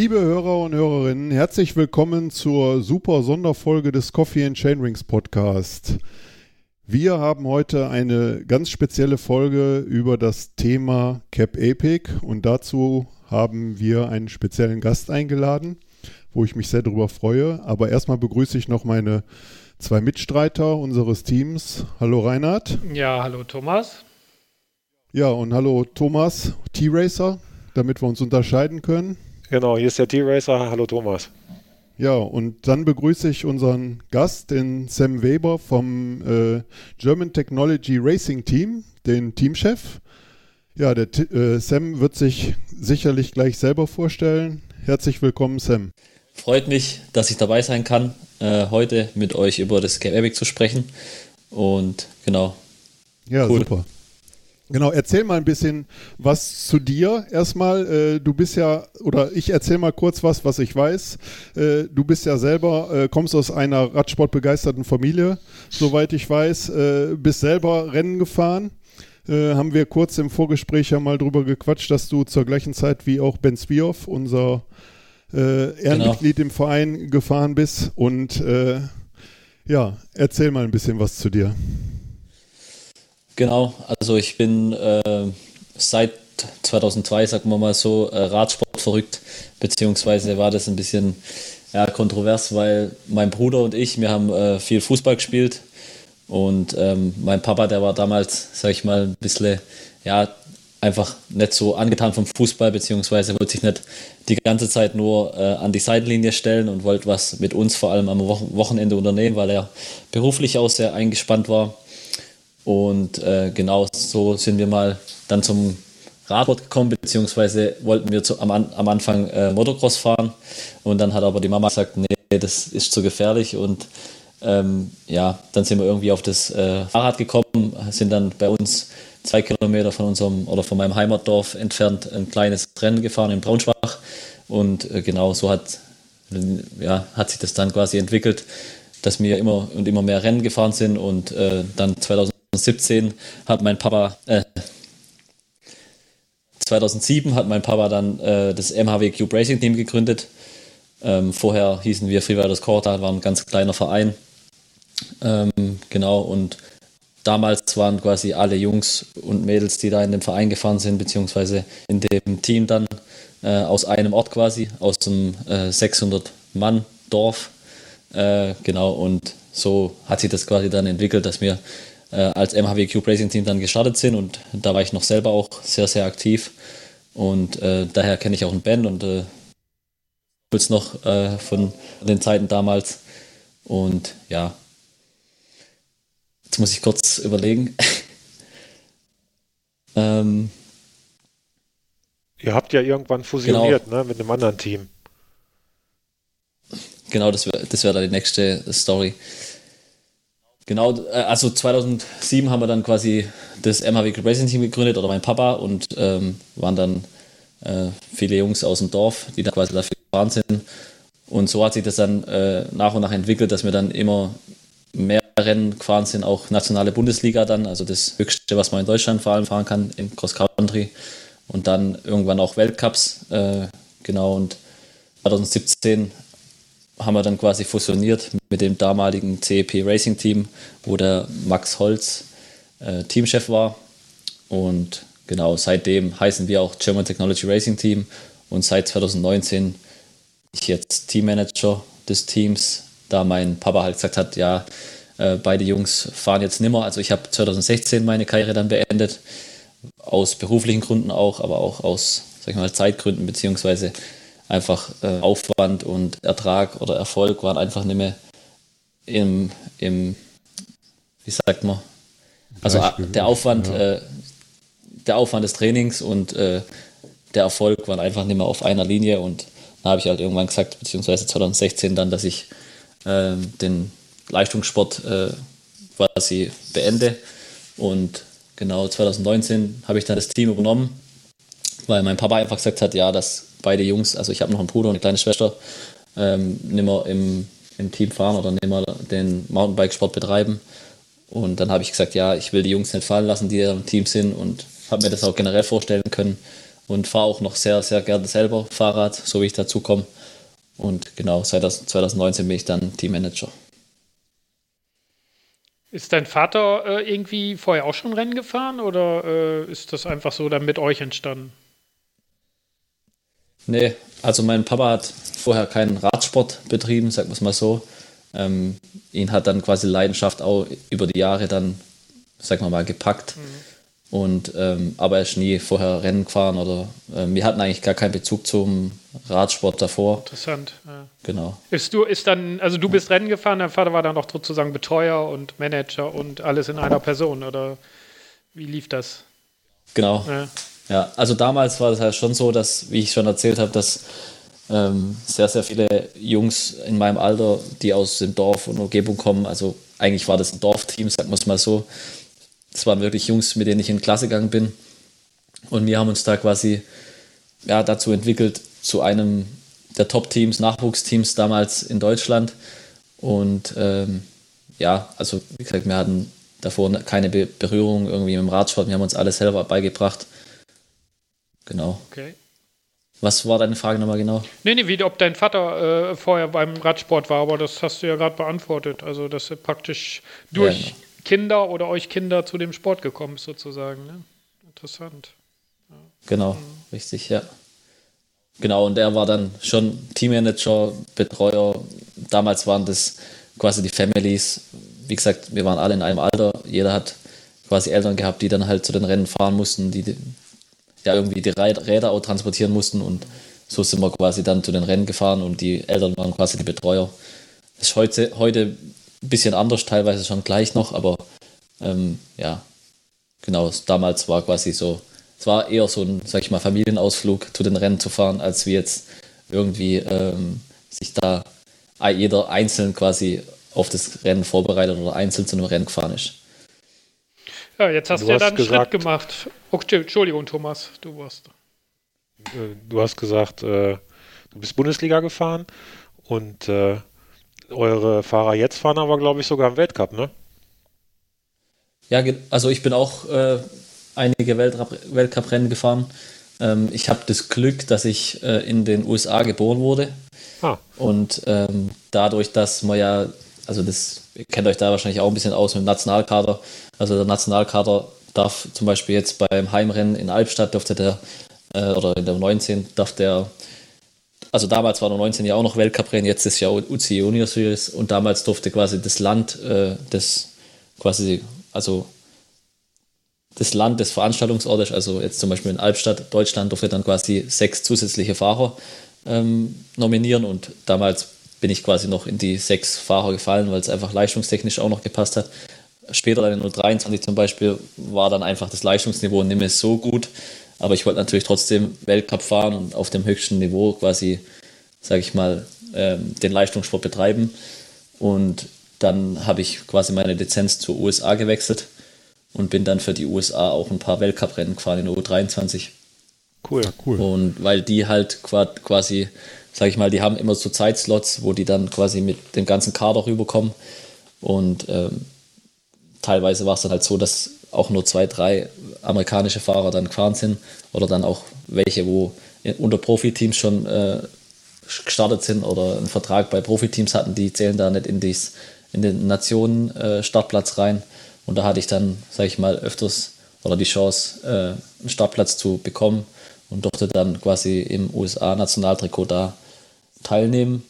Liebe Hörer und Hörerinnen, herzlich willkommen zur super Sonderfolge des Coffee and Chainrings Podcast. Wir haben heute eine ganz spezielle Folge über das Thema Cap Epic und dazu haben wir einen speziellen Gast eingeladen, wo ich mich sehr darüber freue. Aber erstmal begrüße ich noch meine zwei Mitstreiter unseres Teams. Hallo Reinhard. Ja, hallo Thomas. Ja, und hallo Thomas, T-Racer, damit wir uns unterscheiden können. Genau, hier ist der T-Racer. Hallo Thomas. Ja, und dann begrüße ich unseren Gast, den Sam Weber vom äh, German Technology Racing Team, den Teamchef. Ja, der äh, Sam wird sich sicherlich gleich selber vorstellen. Herzlich willkommen, Sam. Freut mich, dass ich dabei sein kann, äh, heute mit euch über das Game Epic zu sprechen. Und genau. Ja, cool. super. Genau, erzähl mal ein bisschen was zu dir. Erstmal, äh, du bist ja, oder ich erzähl mal kurz was, was ich weiß. Äh, du bist ja selber, äh, kommst aus einer Radsportbegeisterten Familie, soweit ich weiß, bist selber Rennen gefahren. Haben wir kurz im Vorgespräch ja mal drüber gequatscht, dass du zur gleichen Zeit wie auch Ben Spioff, unser Ehrenmitglied genau. im Verein, gefahren bist. Und ja, erzähl mal ein bisschen was zu dir. Genau, also ich bin äh, seit 2002, sagen wir mal so, äh, Radsport verrückt, beziehungsweise war das ein bisschen ja, kontrovers, weil mein Bruder und ich, wir haben äh, viel Fußball gespielt und ähm, mein Papa, der war damals, sag ich mal, ein bisschen, ja, einfach nicht so angetan vom Fußball, beziehungsweise wollte sich nicht die ganze Zeit nur äh, an die Seitenlinie stellen und wollte was mit uns vor allem am Wochenende unternehmen, weil er beruflich auch sehr eingespannt war. Und äh, genau so sind wir mal dann zum Radsport gekommen, beziehungsweise wollten wir zu, am, am Anfang äh, Motocross fahren. Und dann hat aber die Mama gesagt, nee, das ist zu gefährlich. Und ähm, ja, dann sind wir irgendwie auf das äh, Fahrrad gekommen, sind dann bei uns zwei Kilometer von unserem oder von meinem Heimatdorf entfernt ein kleines Rennen gefahren in Braunschwach. Und äh, genau so hat, ja, hat sich das dann quasi entwickelt, dass wir immer und immer mehr Rennen gefahren sind und äh, dann 2000 2017 hat mein Papa, äh, 2007 hat mein Papa dann äh, das MHW Cube Racing Team gegründet. Ähm, vorher hießen wir Freeriders Corta, war ein ganz kleiner Verein. Ähm, genau, und damals waren quasi alle Jungs und Mädels, die da in dem Verein gefahren sind, beziehungsweise in dem Team dann äh, aus einem Ort quasi, aus dem äh, 600-Mann-Dorf. Äh, genau, und so hat sich das quasi dann entwickelt, dass wir äh, als MHW Cube Racing Team dann gestartet sind und da war ich noch selber auch sehr, sehr aktiv und äh, daher kenne ich auch einen Ben und äh, noch äh, von den Zeiten damals und ja, jetzt muss ich kurz überlegen. ähm, Ihr habt ja irgendwann fusioniert genau. ne, mit einem anderen Team. Genau, das wäre das wär dann die nächste Story. Genau, äh, also 2007 haben wir dann quasi das MHW Racing Team gegründet oder mein Papa und ähm, waren dann äh, viele Jungs aus dem Dorf, die dann quasi dafür gefahren sind. Und so hat sich das dann äh, nach und nach entwickelt, dass wir dann immer mehr Rennen gefahren sind, auch nationale Bundesliga dann, also das Höchste, was man in Deutschland vor allem fahren kann, im Cross Country. Und dann irgendwann auch Weltcups, äh, genau. Und 2017 haben wir dann quasi fusioniert mit dem damaligen CEP Racing Team, wo der Max Holz äh, Teamchef war. Und genau, seitdem heißen wir auch German Technology Racing Team. Und seit 2019 bin ich jetzt Teammanager des Teams, da mein Papa halt gesagt hat, ja, äh, beide Jungs fahren jetzt nimmer. Also ich habe 2016 meine Karriere dann beendet, aus beruflichen Gründen auch, aber auch aus sag ich mal, Zeitgründen, beziehungsweise einfach äh, Aufwand und Ertrag oder Erfolg waren einfach nicht mehr im, im wie sagt man, also Beispiel, der Aufwand, ja. äh, der Aufwand des Trainings und äh, der Erfolg waren einfach nicht mehr auf einer Linie und da habe ich halt irgendwann gesagt, beziehungsweise 2016 dann, dass ich äh, den Leistungssport äh, quasi beende und genau 2019 habe ich dann das Team übernommen, weil mein Papa einfach gesagt hat, ja, dass beide Jungs, also ich habe noch einen Bruder und eine kleine Schwester, ähm, nicht mehr im, im Team fahren oder nicht mehr den Mountainbike-Sport betreiben. Und dann habe ich gesagt, ja, ich will die Jungs nicht fallen lassen, die im Team sind und habe mir das auch generell vorstellen können. und fahre auch noch sehr, sehr gerne selber Fahrrad, so wie ich dazu komme. Und genau, seit 2019 bin ich dann Teammanager. Ist dein Vater äh, irgendwie vorher auch schon Rennen gefahren oder äh, ist das einfach so dann mit euch entstanden? Nee, also mein Papa hat vorher keinen Radsport betrieben, sagen wir es mal so. Ähm, ihn hat dann quasi Leidenschaft auch über die Jahre dann, sagen wir mal, gepackt. Mhm. Und, ähm, aber er ist nie vorher Rennen gefahren oder äh, wir hatten eigentlich gar keinen Bezug zum Radsport davor. Interessant. Ja. Genau. Ist du ist dann, also du bist Rennen gefahren, dein Vater war dann auch sozusagen Betreuer und Manager und alles in einer Person oder wie lief das? Genau. Ja, ja also damals war es halt schon so, dass, wie ich schon erzählt habe, dass ähm, sehr, sehr viele Jungs in meinem Alter, die aus dem Dorf und Umgebung kommen, also eigentlich war das ein Dorfteam, sagen wir es mal so, das waren wirklich Jungs, mit denen ich in Klasse gegangen bin. Und wir haben uns da quasi ja, dazu entwickelt, zu einem der Top-Teams, Nachwuchsteams damals in Deutschland. Und ähm, ja, also wie gesagt, wir hatten davor keine Be Berührung irgendwie mit dem Radsport. Wir haben uns alles selber beigebracht. Genau. Okay. Was war deine Frage nochmal genau? Nee, nee, wie ob dein Vater äh, vorher beim Radsport war, aber das hast du ja gerade beantwortet. Also, dass er praktisch durch ja, genau. Kinder oder euch Kinder zu dem Sport gekommen ist, sozusagen. Ne? Interessant. Ja. Genau, mhm. richtig, ja. Genau, und er war dann schon Teammanager, Betreuer. Damals waren das quasi die Families. Wie gesagt, wir waren alle in einem Alter. Jeder hat quasi Eltern gehabt, die dann halt zu den Rennen fahren mussten, die ja irgendwie die Räder auch transportieren mussten. Und so sind wir quasi dann zu den Rennen gefahren und die Eltern waren quasi die Betreuer. Das ist heute, heute ein bisschen anders, teilweise schon gleich noch, aber ähm, ja, genau, damals war quasi so, es war eher so ein, sag ich mal, Familienausflug zu den Rennen zu fahren, als wie jetzt irgendwie ähm, sich da jeder einzeln quasi auf das Rennen vorbereitet oder einzeln zu einem Rennen gefahren ist. Ja, jetzt hast du, ja dann einen Schritt gemacht. Okay, Entschuldigung, Thomas, du warst. Äh, du hast gesagt, äh, du bist Bundesliga gefahren und äh, eure Fahrer jetzt fahren aber, glaube ich, sogar im Weltcup, ne? Ja, also ich bin auch äh, einige Weltcup-Rennen gefahren. Ähm, ich habe das Glück, dass ich in den USA geboren wurde. Ah. Und ähm, dadurch, dass man ja, also das, ihr kennt euch da wahrscheinlich auch ein bisschen aus mit dem Nationalkader. Also der Nationalkader darf zum Beispiel jetzt beim Heimrennen in Albstadt, dürfte der, äh, oder in der 19, darf der also damals war der 19 ja auch noch Weltcuprennen, jetzt ist ja UCI Junior Series und damals durfte quasi das Land, äh, das quasi, also das Land des Veranstaltungsortes, also jetzt zum Beispiel in Albstadt, Deutschland, durfte dann quasi sechs zusätzliche Fahrer ähm, nominieren und damals bin ich quasi noch in die sechs Fahrer gefallen, weil es einfach leistungstechnisch auch noch gepasst hat. Später dann in 023 zum Beispiel war dann einfach das Leistungsniveau nicht mehr so gut, aber ich wollte natürlich trotzdem Weltcup fahren und auf dem höchsten Niveau quasi, sage ich mal, ähm, den Leistungssport betreiben. Und dann habe ich quasi meine Lizenz zur USA gewechselt und bin dann für die USA auch ein paar Weltcuprennen gefahren in der U23. Cool, cool. Und weil die halt quasi, sage ich mal, die haben immer so Zeitslots, wo die dann quasi mit dem ganzen Kader rüberkommen. Und ähm, teilweise war es dann halt so, dass auch nur zwei, drei amerikanische Fahrer dann gefahren sind oder dann auch welche, wo unter Profiteams schon äh, gestartet sind oder einen Vertrag bei Profiteams hatten, die zählen da nicht in, dies, in den Nationen-Startplatz äh, rein. Und da hatte ich dann, sage ich mal, öfters oder die Chance, äh, einen Startplatz zu bekommen und durfte dann quasi im USA-Nationaltrikot da teilnehmen.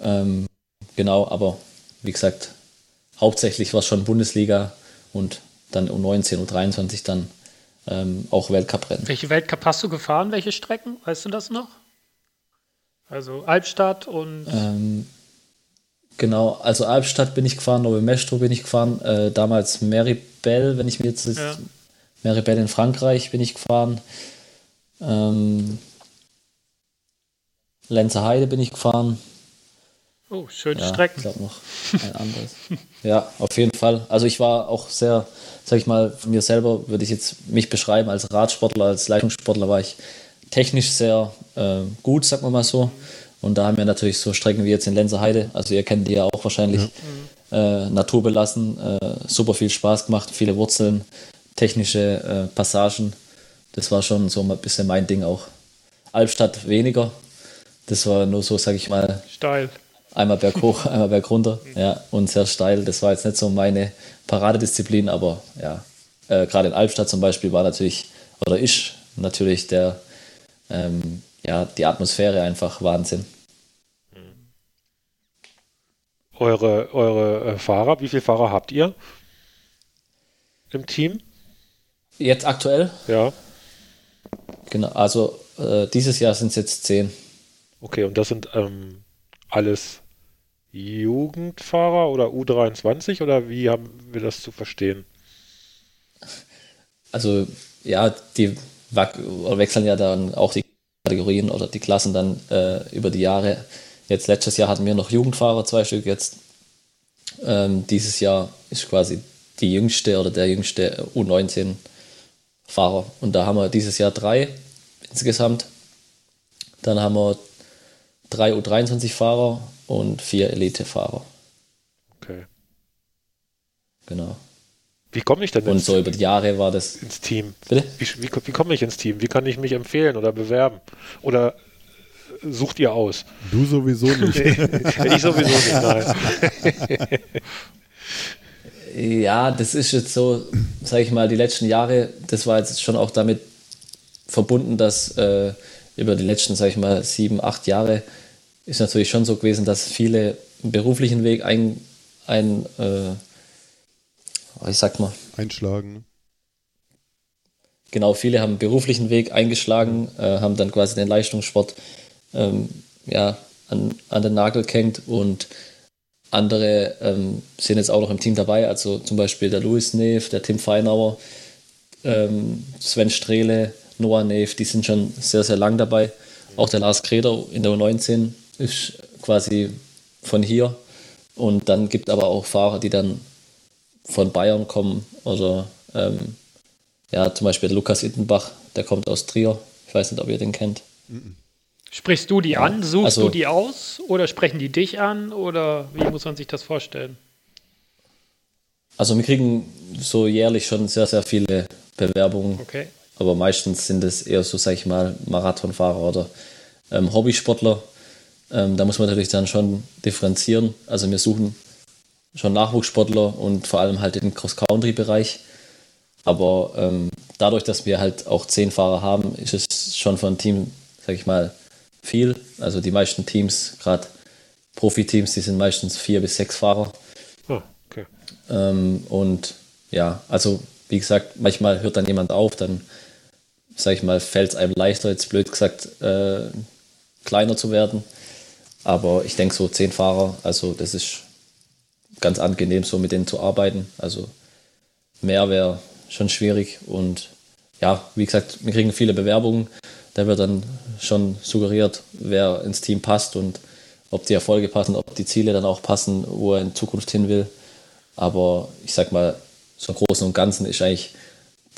Ähm, genau, aber wie gesagt, hauptsächlich war es schon Bundesliga und dann U19, U23 dann ähm, auch Weltcuprennen. Welche Weltcup hast du gefahren? Welche Strecken? Weißt du das noch? Also Albstadt und. Ähm, genau, also Albstadt bin ich gefahren, Nove Mestro bin ich gefahren, äh, damals Meribel, wenn ich mir jetzt. Ja. Meribel in Frankreich bin ich gefahren. Ähm, Lenzer Heide bin ich gefahren. Oh, schöne ja, Strecken. Ich glaube noch ein anderes. ja, auf jeden Fall. Also ich war auch sehr, sag ich mal, von mir selber würde ich jetzt mich beschreiben als Radsportler, als Leistungssportler war ich technisch sehr äh, gut, sagen wir mal so. Und da haben wir natürlich so Strecken wie jetzt in Lenzerheide, also ihr kennt die ja auch wahrscheinlich, ja. äh, naturbelassen, äh, super viel Spaß gemacht, viele Wurzeln, technische äh, Passagen Das war schon so ein bisschen mein Ding auch. Albstadt weniger. Das war nur so, sag ich mal. Steil. Einmal berghoch, einmal berg runter. Ja, und sehr steil. Das war jetzt nicht so meine Paradedisziplin, aber ja. Äh, Gerade in Albstadt zum Beispiel war natürlich, oder ist natürlich der, ähm, ja, die Atmosphäre einfach Wahnsinn. Eure, eure äh, Fahrer, wie viele Fahrer habt ihr im Team? Jetzt aktuell? Ja. Genau, also äh, dieses Jahr sind es jetzt zehn. Okay, und das sind ähm, alles Jugendfahrer oder U23 oder wie haben wir das zu verstehen? Also ja, die wechseln ja dann auch die Kategorien oder die Klassen dann äh, über die Jahre. Jetzt letztes Jahr hatten wir noch Jugendfahrer, zwei Stück jetzt. Ähm, dieses Jahr ist quasi die jüngste oder der jüngste U19 Fahrer. Und da haben wir dieses Jahr drei insgesamt. Dann haben wir drei U23-Fahrer und vier Elite-Fahrer. Okay. Genau. Wie komme ich denn Und so über die Jahre war das. Ins Team. Bitte? Wie, wie, wie komme ich ins Team? Wie kann ich mich empfehlen oder bewerben? Oder sucht ihr aus? Du sowieso nicht. ich sowieso nicht, nein. Ja, das ist jetzt so, sage ich mal, die letzten Jahre, das war jetzt schon auch damit verbunden, dass äh, über die letzten, sage ich mal, sieben, acht Jahre ist natürlich schon so gewesen, dass viele einen beruflichen Weg ein, ein äh, ich sag mal. Einschlagen. Ne? Genau, viele haben einen beruflichen Weg eingeschlagen, äh, haben dann quasi den Leistungssport ähm, ja, an, an den Nagel gehängt und andere ähm, sind jetzt auch noch im Team dabei, also zum Beispiel der Louis Neef, der Tim Feinauer, ähm, Sven Strehle, Noah Neef, die sind schon sehr, sehr lang dabei. Auch der Lars Kreder in der U19 ist quasi von hier. Und dann gibt aber auch Fahrer, die dann von Bayern kommen oder ähm, ja, zum Beispiel Lukas Ittenbach, der kommt aus Trier. Ich weiß nicht, ob ihr den kennt. Sprichst du die Ja, an? Suchst also- du die aus? Oder sprechen die dich an? Oder wie muss man sich das vorstellen? Also wir kriegen so jährlich schon sehr, sehr viele Bewerbungen, Okay. aber meistens sind es eher so, sag ich mal, Marathonfahrer oder ähm, Hobbysportler. Ähm, da muss man natürlich dann schon differenzieren. Also wir suchen schon Nachwuchssportler und vor allem halt den Cross-Country-Bereich. Aber ähm, dadurch, dass wir halt auch zehn Fahrer haben, ist es schon für ein Team, sag ich mal, viel. Also die meisten Teams, gerade Profiteams, die sind meistens vier bis sechs Fahrer. Ah, okay. Ähm, und ja, also wie gesagt, manchmal hört dann jemand auf, dann sag ich mal, fällt es einem leichter, jetzt blöd gesagt, äh, kleiner zu werden. Aber ich denke so zehn Fahrer, also das ist ganz angenehm, so mit denen zu arbeiten. Also mehr wäre schon schwierig. Und ja, wie gesagt, wir kriegen viele Bewerbungen. Da wird dann schon suggeriert, wer ins Team passt und ob die Erfolge passen, ob die Ziele dann auch passen, wo er in Zukunft hin will. Aber ich sag mal, so im Großen und Ganzen ist eigentlich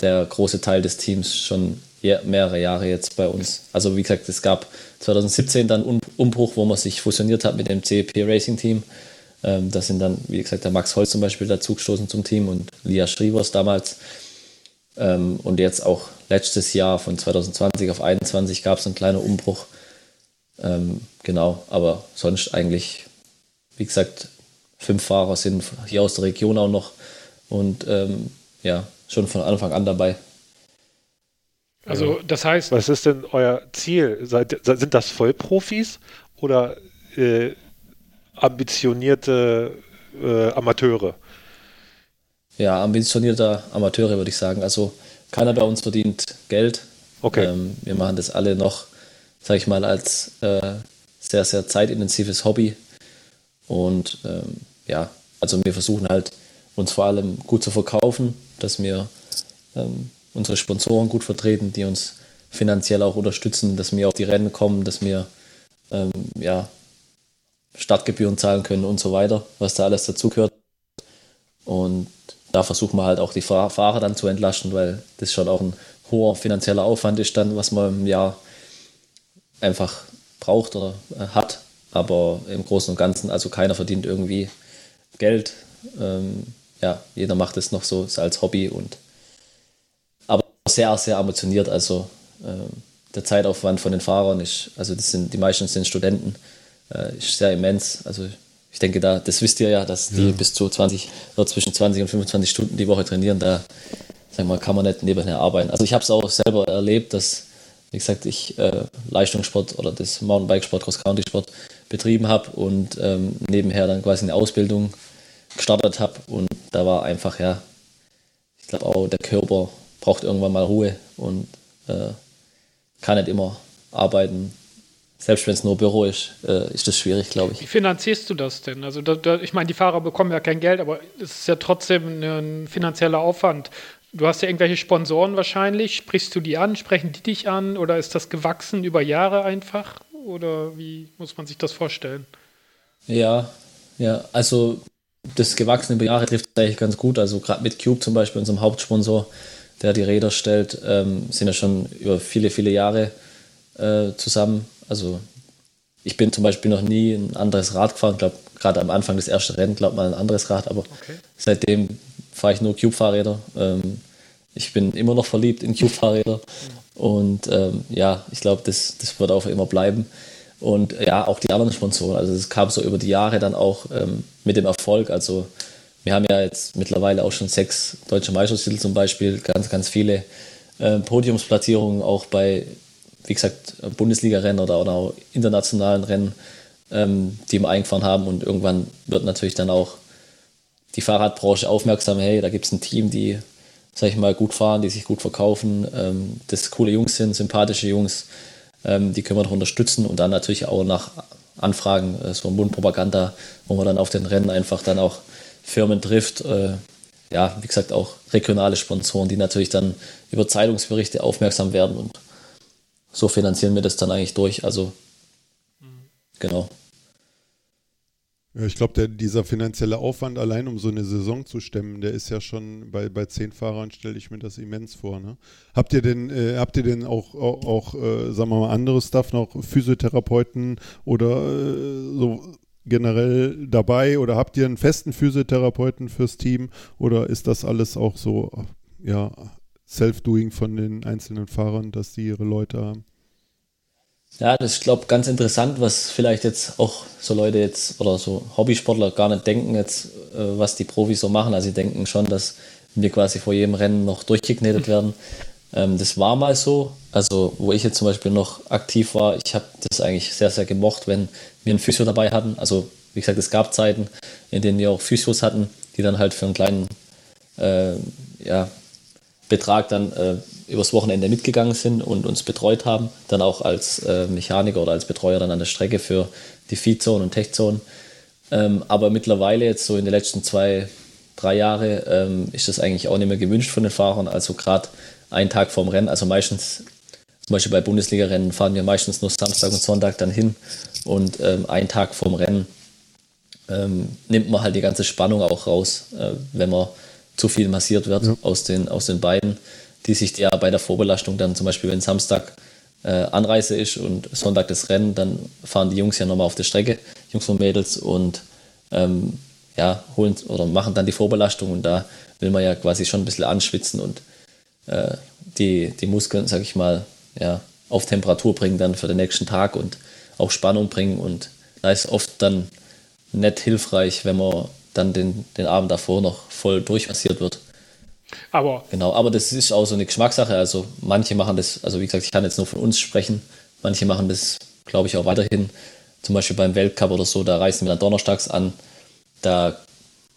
der große Teil des Teams schon mehrere Jahre jetzt bei uns. Also wie gesagt, es gab 2017 dann Um- Umbruch, wo man sich fusioniert hat mit dem CEP Racing Team. Ähm, da sind dann, wie gesagt, der Max Holz zum Beispiel dazugestoßen zum Team und Lia Schrivers damals. Ähm, und jetzt auch letztes Jahr von 2020 auf 2021 gab es einen kleinen Umbruch. Ähm, genau, aber sonst eigentlich, wie gesagt, fünf Fahrer sind hier aus der Region auch noch und ähm, ja, schon von Anfang an dabei. Also das heißt, Was ist denn euer Ziel? Seid, se- sind das Vollprofis oder äh, ambitionierte äh, Amateure? Ja, ambitionierter Amateure würde ich sagen. Also keiner bei uns verdient Geld. Okay. Ähm, wir machen das alle noch, sage ich mal, als äh, sehr, sehr zeitintensives Hobby. Und ähm, ja, also wir versuchen halt, uns vor allem gut zu verkaufen, dass wir ähm, unsere Sponsoren gut vertreten, die uns finanziell auch unterstützen, dass wir auf die Rennen kommen, dass wir ähm, ja, Startgebühren zahlen können und so weiter, was da alles dazugehört. Und da versuchen wir halt auch die Fahr- Fahrer dann zu entlasten, weil das schon auch ein hoher finanzieller Aufwand ist dann, was man im Jahr einfach braucht oder äh, hat. Aber im Großen und Ganzen, also keiner verdient irgendwie Geld. Ähm, ja, jeder macht es noch so als Hobby und sehr, sehr ambitioniert. Also ähm, der Zeitaufwand von den Fahrern ist, also das sind, die meisten sind Studenten, äh, ist sehr immens. Also ich denke, da, das wisst ihr ja, dass die ja. bis zu 20 oder zwischen 20 und 25 Stunden die Woche trainieren. Da sag mal, kann man nicht nebenher arbeiten. Also ich habe es auch selber erlebt, dass, wie gesagt, ich äh, Leistungssport oder das Mountainbikesport, Cross-Country-Sport betrieben habe und ähm, nebenher dann quasi eine Ausbildung gestartet habe. Und da war einfach, ja, ich glaube auch, der Körper braucht irgendwann mal Ruhe und äh, kann nicht immer arbeiten. Selbst wenn es nur Büro ist, äh, ist das schwierig, glaube ich. Wie finanzierst du das denn? Also, da, da, ich meine, die Fahrer bekommen ja kein Geld, aber es ist ja trotzdem ein finanzieller Aufwand. Du hast ja irgendwelche Sponsoren wahrscheinlich. Sprichst du die an? Sprechen die dich an? Oder ist das gewachsen über Jahre einfach? Oder wie muss man sich das vorstellen? Ja, ja, also das gewachsen über Jahre trifft eigentlich ganz gut. Also gerade mit Cube zum Beispiel, unserem Hauptsponsor, der die Räder stellt, ähm, sind ja schon über viele, viele Jahre äh, zusammen. Also ich bin zum Beispiel noch nie ein anderes Rad gefahren. Ich glaube, gerade am Anfang des ersten Rennen, glaube mal ein anderes Rad, aber okay. seitdem fahre ich nur Cube-Fahrräder. Ähm, ich bin immer noch verliebt in Cube-Fahrräder. Und ähm, ja, ich glaube, das, das wird auch immer bleiben. Und ja, auch die anderen Sponsoren. Also es kam so über die Jahre dann auch ähm, mit dem Erfolg. Also wir haben ja jetzt mittlerweile auch schon sechs deutsche Meistertitel zum Beispiel, ganz, ganz viele äh, Podiumsplatzierungen auch bei, wie gesagt, Bundesliga-Rennen oder, oder auch internationalen Rennen, ähm, die wir eingefahren haben. Und irgendwann wird natürlich dann auch die Fahrradbranche aufmerksam, hey, da gibt es ein Team, die, sag ich mal, gut fahren, die sich gut verkaufen, ähm, das coole Jungs sind, sympathische Jungs, ähm, die können wir doch unterstützen und dann natürlich auch nach Anfragen, äh, so Mundpropaganda, wo man dann auf den Rennen einfach dann auch Firmen trifft, äh, ja, wie gesagt, auch regionale Sponsoren, die natürlich dann über Zeitungsberichte aufmerksam werden und so finanzieren wir das dann eigentlich durch. Also, genau. Ja, ich glaube, dieser finanzielle Aufwand allein, um so eine Saison zu stemmen, der ist ja schon bei, bei zehn Fahrern, stelle ich mir das immens vor. Ne? Habt ihr denn, äh, habt ihr denn auch, auch, auch äh, sagen wir mal, andere Stuff noch, Physiotherapeuten oder äh, so generell dabei oder habt ihr einen festen Physiotherapeuten fürs Team oder ist das alles auch so, ja, Self-Doing von den einzelnen Fahrern, dass die ihre Leute haben? Ja, das ist, glaube ich, ganz interessant, was vielleicht jetzt auch so Leute jetzt oder so Hobbysportler gar nicht denken jetzt, äh, was die Profis so machen. Also sie denken schon, dass wir quasi vor jedem Rennen noch durchgeknetet werden. Ähm, das war mal so. Also wo ich jetzt zum Beispiel noch aktiv war, ich habe das eigentlich sehr, sehr gemocht, wenn wir einen Physio dabei hatten. Also wie gesagt, es gab Zeiten, in denen wir auch Physios hatten, die dann halt für einen kleinen äh, ja, Betrag dann äh, übers Wochenende mitgegangen sind und uns betreut haben, dann auch als äh, Mechaniker oder als Betreuer dann an der Strecke für die Feedzone und Techzone. Ähm, aber mittlerweile jetzt so in den letzten zwei, drei Jahren ähm, ist das eigentlich auch nicht mehr gewünscht von den Fahrern. Also gerade einen Tag vorm Rennen, also meistens, zum Beispiel bei Bundesliga-Rennen fahren wir meistens nur Samstag und Sonntag dann hin und ähm, einen Tag vorm Rennen ähm, nimmt man halt die ganze Spannung auch raus, äh, wenn man zu viel massiert wird ja. aus, den, aus den Beinen die sich ja bei der Vorbelastung dann zum Beispiel, wenn Samstag äh, Anreise ist und Sonntag das Rennen, dann fahren die Jungs ja nochmal auf der Strecke, Jungs und Mädels, und ähm, ja, holen oder machen dann die Vorbelastung und da will man ja quasi schon ein bisschen anschwitzen und äh, die, die Muskeln, sag ich mal, ja, auf Temperatur bringen dann für den nächsten Tag und auch Spannung bringen und da ist oft dann nicht hilfreich, wenn man dann den, den Abend davor noch voll durchmassiert wird. Aber genau, aber das ist auch so eine Geschmackssache. Also manche machen das, also wie gesagt, ich kann jetzt nur von uns sprechen. Manche machen das, glaube ich, auch weiterhin. Zum Beispiel beim Weltcup oder so, da reisen wir dann donnerstags an. Da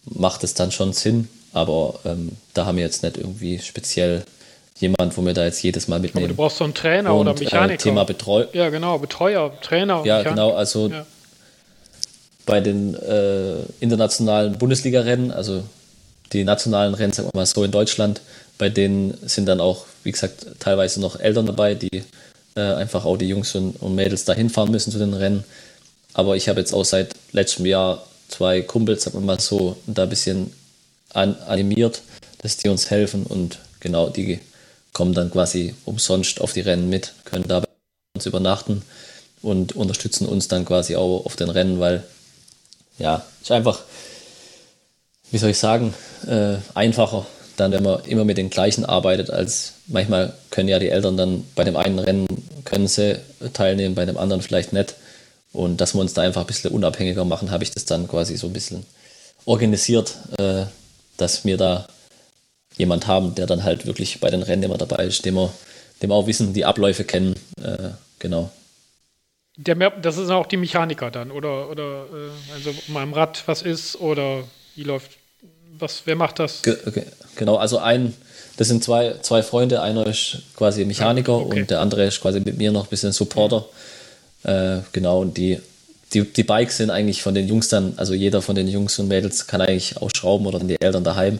macht es dann schon Sinn, aber ähm, da haben wir jetzt nicht irgendwie speziell jemand, wo wir da jetzt jedes Mal mitnehmen. Aber du brauchst so einen Trainer Und, oder äh, Mechaniker. Äh, Thema Betreuung. Ja, genau, Betreuer, Trainer. Ja, Mechaniker. genau, also ja. bei den äh, internationalen Bundesliga-Rennen, also die nationalen Rennen, sagen wir mal so, in Deutschland, bei denen sind dann auch, wie gesagt, teilweise noch Eltern dabei, die äh, einfach auch die Jungs und, und Mädels dahin fahren müssen zu den Rennen. Aber ich habe jetzt auch seit letztem Jahr zwei Kumpels, sagen wir mal so, da ein bisschen an, animiert, dass die uns helfen und genau, die kommen dann quasi umsonst auf die Rennen mit, können da bei uns übernachten und unterstützen uns dann quasi auch auf den Rennen, weil ja, ist einfach wie soll ich sagen, äh, einfacher dann, wenn man immer mit den gleichen arbeitet, als manchmal können ja die Eltern dann bei dem einen Rennen können sie teilnehmen, bei dem anderen vielleicht nicht. Und dass wir uns da einfach ein bisschen unabhängiger machen, habe ich das dann quasi so ein bisschen organisiert, äh, dass wir da jemand haben, der dann halt wirklich bei den Rennen immer dabei ist, dem wir, dem wir auch wissen, die Abläufe kennen. Äh, genau. Der, das sind auch die Mechaniker dann, oder, oder äh, also mal Rad was ist oder wie läuft, was, wer macht das? Ge genau, also ein, das sind zwei, zwei Freunde, einer ist quasi Mechaniker ja, okay. und der andere ist quasi mit mir noch ein bisschen Supporter. Äh, genau, und die, die, die Bikes sind eigentlich von den Jungs dann, also jeder von den Jungs und Mädels kann eigentlich auch schrauben oder die Eltern daheim.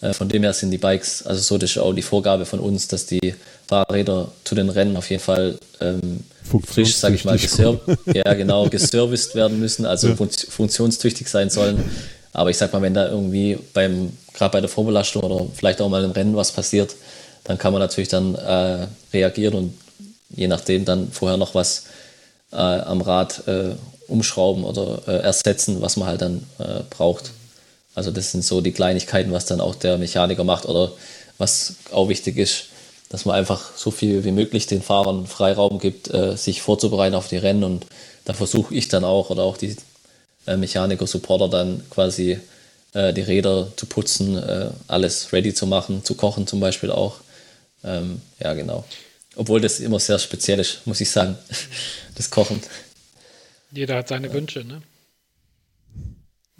Äh, von dem her sind die Bikes, also so das ist auch die Vorgabe von uns, dass die Fahrräder zu den Rennen auf jeden Fall ähm, frisch, sage ich mal, ja, genau, geserviced werden müssen, also ja. funktionstüchtig sein sollen. Aber ich sag mal, wenn da irgendwie beim, gerade bei der Vorbelastung oder vielleicht auch mal im Rennen was passiert, dann kann man natürlich dann äh, reagieren und je nachdem dann vorher noch was äh, am Rad äh, umschrauben oder äh, ersetzen, was man halt dann äh, braucht. Also das sind so die Kleinigkeiten, was dann auch der Mechaniker macht oder was auch wichtig ist, dass man einfach so viel wie möglich den Fahrern Freiraum gibt, äh, sich vorzubereiten auf die Rennen und da versuche ich dann auch oder auch die äh, Mechaniker, Supporter dann quasi äh, die Räder zu putzen, alles ready zu machen, zu kochen zum Beispiel auch. Ähm, ja, genau. Obwohl das immer sehr speziell ist, muss ich sagen, das Kochen. Jeder hat seine Wünsche, ne?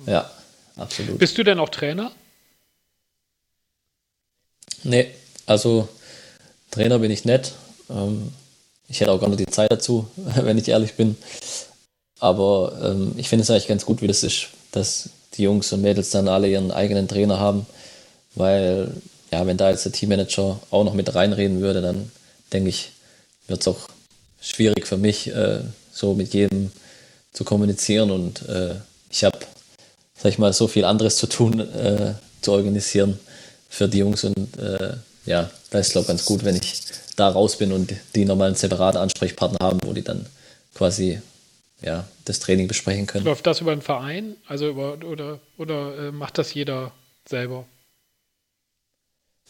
Ja, absolut. Bist du denn auch Trainer? Nee, also Trainer bin ich nicht. Ähm, ich hätte auch gar nicht die Zeit dazu, wenn ich ehrlich bin. Aber ähm, ich finde es eigentlich ganz gut, wie das ist, dass die Jungs und Mädels dann alle ihren eigenen Trainer haben. Weil, ja, wenn da jetzt der Teammanager auch noch mit reinreden würde, dann denke ich, wird es auch schwierig für mich, äh, so mit jedem zu kommunizieren. Und äh, ich habe, sag ich mal, so viel anderes zu tun, äh, zu organisieren für die Jungs. Und äh, ja, da ist es, glaube ich, ganz gut, wenn ich da raus bin und die nochmal einen separaten Ansprechpartner haben, wo die dann quasi ja, das Training besprechen können. Läuft das über einen Verein? Also über, oder, oder äh, macht das jeder selber?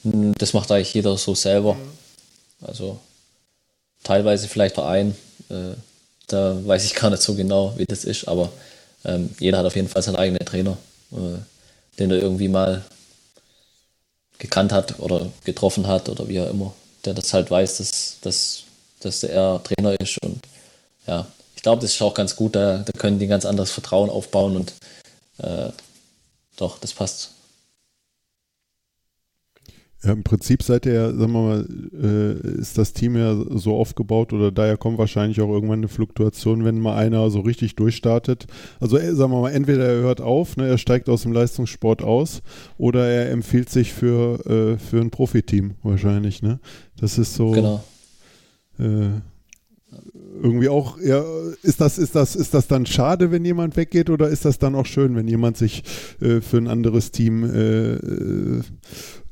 Hm, das macht eigentlich jeder so selber. Mhm. Also teilweise vielleicht Verein. Äh, da weiß ich gar nicht so genau, wie das ist, aber ähm, jeder hat auf jeden Fall seinen eigenen Trainer, äh, den er irgendwie mal gekannt hat oder getroffen hat oder wie auch immer, der das halt weiß, dass, dass, dass er Trainer ist und ja, glaube, das ist auch ganz gut. Da, da können die ein ganz anderes Vertrauen aufbauen und äh, doch, das passt. Ja, im Prinzip seid ihr, sagen wir mal, äh, ist das Team ja so aufgebaut oder daher kommt wahrscheinlich auch irgendwann eine Fluktuation, wenn mal einer so richtig durchstartet. Also äh, sagen wir mal, entweder er hört auf, ne, er steigt aus dem Leistungssport aus oder er empfiehlt sich für, äh, für ein Profiteam wahrscheinlich. Ne? Das ist so. Genau. Äh, irgendwie auch, ja, ist das, ist das, ist das dann schade, wenn jemand weggeht, oder ist das dann auch schön, wenn jemand sich äh, für ein anderes Team äh,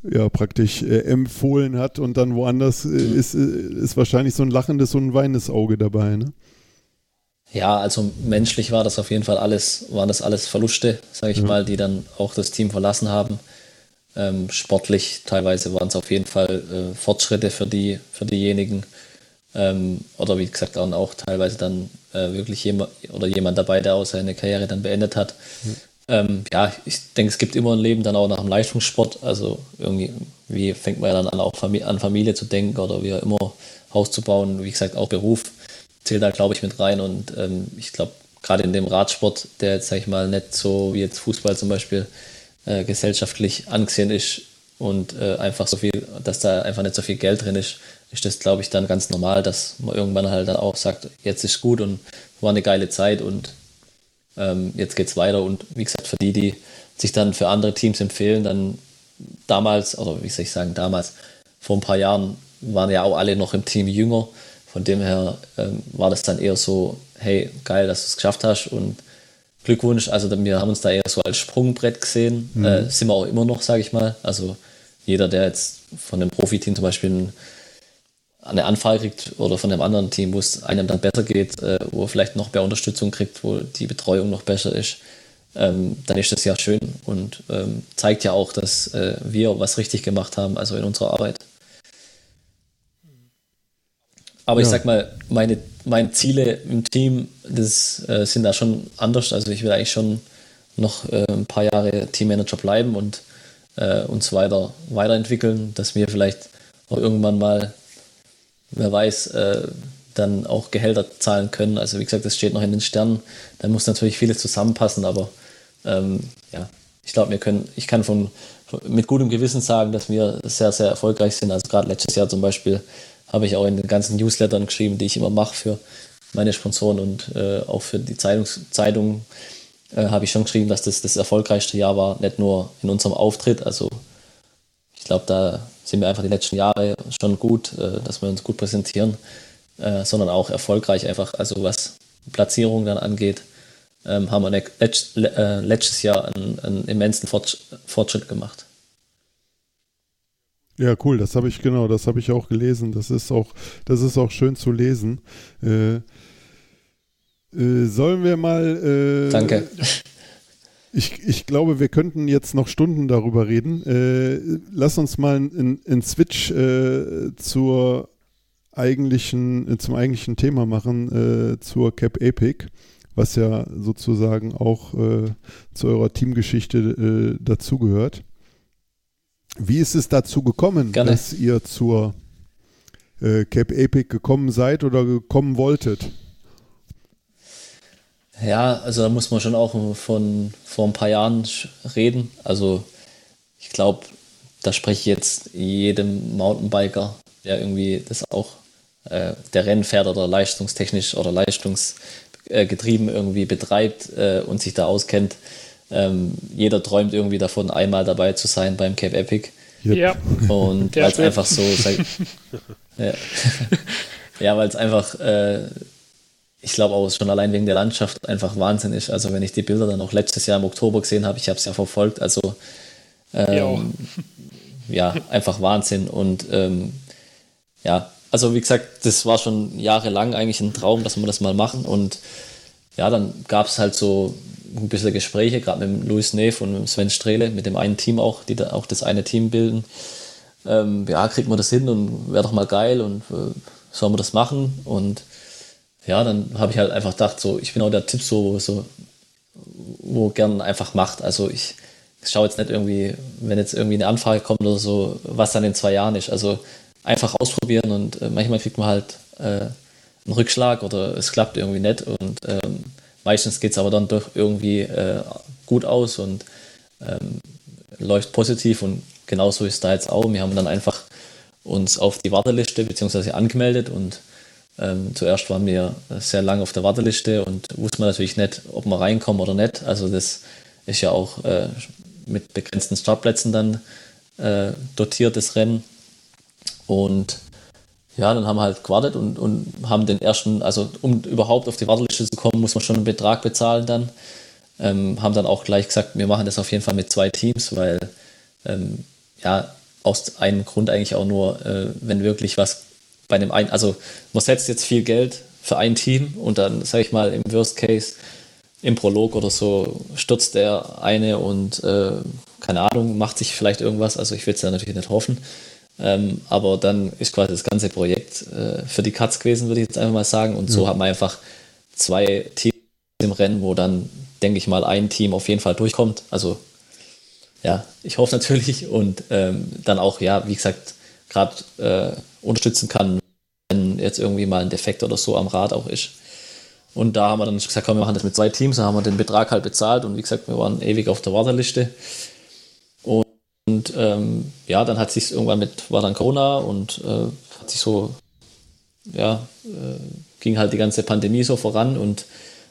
ja praktisch äh, empfohlen hat und dann woanders äh, ist, äh, ist wahrscheinlich so ein lachendes und ein weinendes Auge dabei, ne? Ja, also menschlich war das auf jeden Fall alles, waren das alles Verluste, sage ich ja. mal, die dann auch das Team verlassen haben. Ähm, sportlich teilweise waren es auf jeden Fall Fortschritte für die, für diejenigen. Ähm, oder wie gesagt, dann auch teilweise dann äh, wirklich jemand oder jemand dabei, der auch seine Karriere dann beendet hat. Mhm. Ähm, ja, ich denke, es gibt immer ein Leben dann auch nach dem Leistungssport. Also irgendwie wie fängt man ja dann an, auch Familie, an Familie zu denken oder wie auch immer Haus zu bauen. Wie gesagt, auch Beruf zählt da, glaube ich, mit rein. Und ähm, ich glaube, gerade in dem Radsport, der jetzt, sag ich mal, nicht so wie jetzt Fußball zum Beispiel äh, gesellschaftlich angesehen ist und äh, einfach so viel, dass da einfach nicht so viel Geld drin ist, ist das, glaube ich, dann ganz normal, dass man irgendwann halt dann auch sagt, jetzt ist gut und war eine geile Zeit und ähm, jetzt geht's weiter. Und wie gesagt, für die, die sich dann für andere Teams empfehlen, dann damals, oder wie soll ich sagen, damals, vor ein paar Jahren waren ja auch alle noch im Team jünger. Von dem her ähm, war das dann eher so, hey, geil, dass du es geschafft hast und Glückwunsch. Also wir haben uns da eher so als Sprungbrett gesehen, mhm. äh, sind wir auch immer noch, sage ich mal. Also jeder, der jetzt von einem Profiteam zum Beispiel ein eine Anfrage kriegt oder von einem anderen Team, wo es einem dann besser geht, äh, wo er vielleicht noch mehr Unterstützung kriegt, wo die Betreuung noch besser ist, ähm, dann ist das ja schön und ähm, zeigt ja auch, dass äh, wir was richtig gemacht haben, also in unserer Arbeit. Aber ja. ich sag mal, meine, meine Ziele im Team, das äh, sind da schon anders. Also ich will eigentlich schon noch äh, ein paar Jahre Teammanager bleiben und äh, uns weiter weiterentwickeln, dass wir vielleicht auch irgendwann mal, wer weiß, äh, dann auch Gehälter zahlen können. Also wie gesagt, das steht noch in den Sternen. Da muss natürlich vieles zusammenpassen, aber ähm, ja, ich glaube, wir können, ich kann von, mit gutem Gewissen sagen, dass wir sehr, sehr erfolgreich sind. Also gerade letztes Jahr zum Beispiel habe ich auch in den ganzen Newslettern geschrieben, die ich immer mache für meine Sponsoren und äh, auch für die Zeitungs Zeitung äh, habe ich schon geschrieben, dass das das erfolgreichste Jahr war, nicht nur in unserem Auftritt. Also ich glaube, da sind wir einfach die letzten Jahre schon gut, äh, dass wir uns gut präsentieren, äh, sondern auch erfolgreich einfach, also was Platzierung dann angeht ähm, haben wir ne, äh, letztes Jahr einen, einen immensen Fortschritt gemacht. Ja, cool, das habe ich, genau, das habe ich auch gelesen. Das ist auch, das ist auch schön zu lesen. Äh, äh, sollen wir mal. Äh, Danke. Ich, ich glaube, wir könnten jetzt noch Stunden darüber reden. Äh, lass uns mal einen Switch äh, zur eigentlichen, zum eigentlichen Thema machen, zur Cap Epic was ja sozusagen auch äh, zu eurer Teamgeschichte äh, dazugehört. Wie ist es dazu gekommen, Gerne. dass ihr zur äh, Cape Epic gekommen seid oder gekommen wolltet? Ja, also da muss man schon auch von vor ein paar Jahren reden. Also ich glaube, da spreche ich jetzt jedem Mountainbiker, der irgendwie das auch äh, der Rennpferd oder leistungstechnisch oder leistungs äh, irgendwie betreibt äh, und sich da auskennt. Ähm, jeder träumt irgendwie davon, einmal dabei zu sein beim Cape Epic. Ja. Und weil es einfach so. ja, ja weil es einfach, äh, ich glaube auch schon allein wegen der Landschaft einfach Wahnsinn ist. Also, wenn ich die Bilder dann auch letztes Jahr im Oktober gesehen habe, ich habe es ja verfolgt. Also, ähm, ja, einfach Wahnsinn. Und ähm, ja, also wie gesagt, das war schon jahrelang eigentlich ein Traum, dass wir das mal machen. Und ja, dann gab es halt so ein bisschen Gespräche, gerade mit Luis Neff und mit Sven Strehle, mit dem einen Team auch, die da auch das eine Team bilden. Ähm, ja, kriegt man das hin und wäre doch mal geil und äh, sollen wir das machen? Und ja, dann habe ich halt einfach gedacht, so, ich bin auch der Typ, so, so wo gern einfach macht. Also ich schaue jetzt nicht irgendwie, wenn jetzt irgendwie eine Anfrage kommt oder so, was dann in zwei Jahren ist. Also einfach ausprobieren und äh, manchmal kriegt man halt äh, einen Rückschlag oder es klappt irgendwie nicht und ähm, meistens geht es aber dann doch irgendwie äh, gut aus und ähm, läuft positiv und genauso ist da jetzt auch. Wir haben dann einfach uns auf die Warteliste bzw. angemeldet und ähm, zuerst waren wir sehr lange auf der Warteliste und wussten man natürlich nicht, ob wir reinkommen oder nicht. Also das ist ja auch äh, mit begrenzten Startplätzen dann äh, dotiertes Rennen und ja, dann haben wir halt gewartet und, und haben den ersten, also um überhaupt auf die Warteliste zu kommen, muss man schon einen Betrag bezahlen dann. Ähm, haben dann auch gleich gesagt, wir machen das auf jeden Fall mit zwei Teams, weil ähm, ja, aus einem Grund eigentlich auch nur, äh, wenn wirklich was bei dem einen, also man setzt jetzt viel Geld für ein Team und dann, sage ich mal, im Worst Case, im Prolog oder so, stürzt der eine und äh, keine Ahnung, macht sich vielleicht irgendwas, also ich will es ja natürlich nicht hoffen. Ähm, aber dann ist quasi das ganze Projekt äh, für die Katz gewesen, würde ich jetzt einfach mal sagen. Und so haben wir einfach zwei Teams im Rennen, wo dann, denke ich mal, ein Team auf jeden Fall durchkommt. Also ja, ich hoffe natürlich und ähm, dann auch, ja, wie gesagt, gerade äh, unterstützen kann, wenn jetzt irgendwie mal ein Defekt oder so am Rad auch ist. Und da haben wir dann gesagt, komm, wir machen das mit zwei Teams, da haben wir den Betrag halt bezahlt und wie gesagt, wir waren ewig auf der Warteliste. Und ähm, ja, dann hat sich irgendwann mit, war dann Corona und äh, hat sich so, ja, äh, ging halt die ganze Pandemie so voran und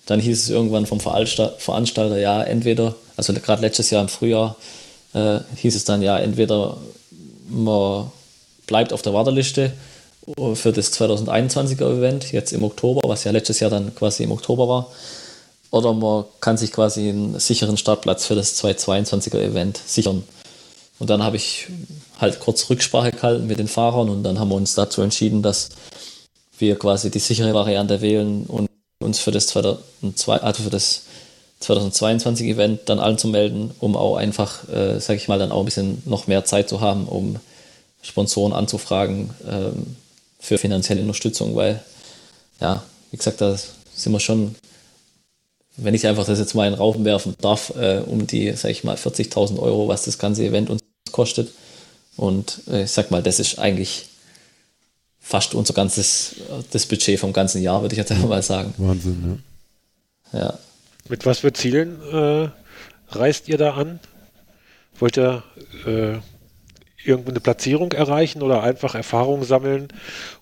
dann hieß es irgendwann vom Veranstalter, ja, entweder, also gerade letztes Jahr im Frühjahr, äh, hieß es dann, ja, entweder man bleibt auf der Warteliste für das 2021er Event, jetzt im Oktober, was ja letztes Jahr dann quasi im Oktober war, oder man kann sich quasi einen sicheren Startplatz für das 2022er Event sichern. Und dann habe ich halt kurz Rücksprache gehalten mit den Fahrern und dann haben wir uns dazu entschieden, dass wir quasi die sichere Variante wählen und uns für das, 2002, also 2022 Event dann anzumelden, um auch einfach, äh, sage ich mal, dann auch ein bisschen noch mehr Zeit zu haben, um Sponsoren anzufragen ähm, für finanzielle Unterstützung, weil, ja, wie gesagt, da sind wir schon, wenn ich einfach das jetzt mal in den Raum werfen darf, äh, um die, sage ich mal, 40.000 Euro, was das ganze Event uns kostet. Und äh, ich sag mal, das ist eigentlich fast unser ganzes das Budget vom ganzen Jahr, würde ich jetzt einfach mal sagen. Wahnsinn, ja. Ja. Mit was für Zielen äh, reist ihr da an? Wollt ihr äh, irgendeine Platzierung erreichen oder einfach Erfahrung sammeln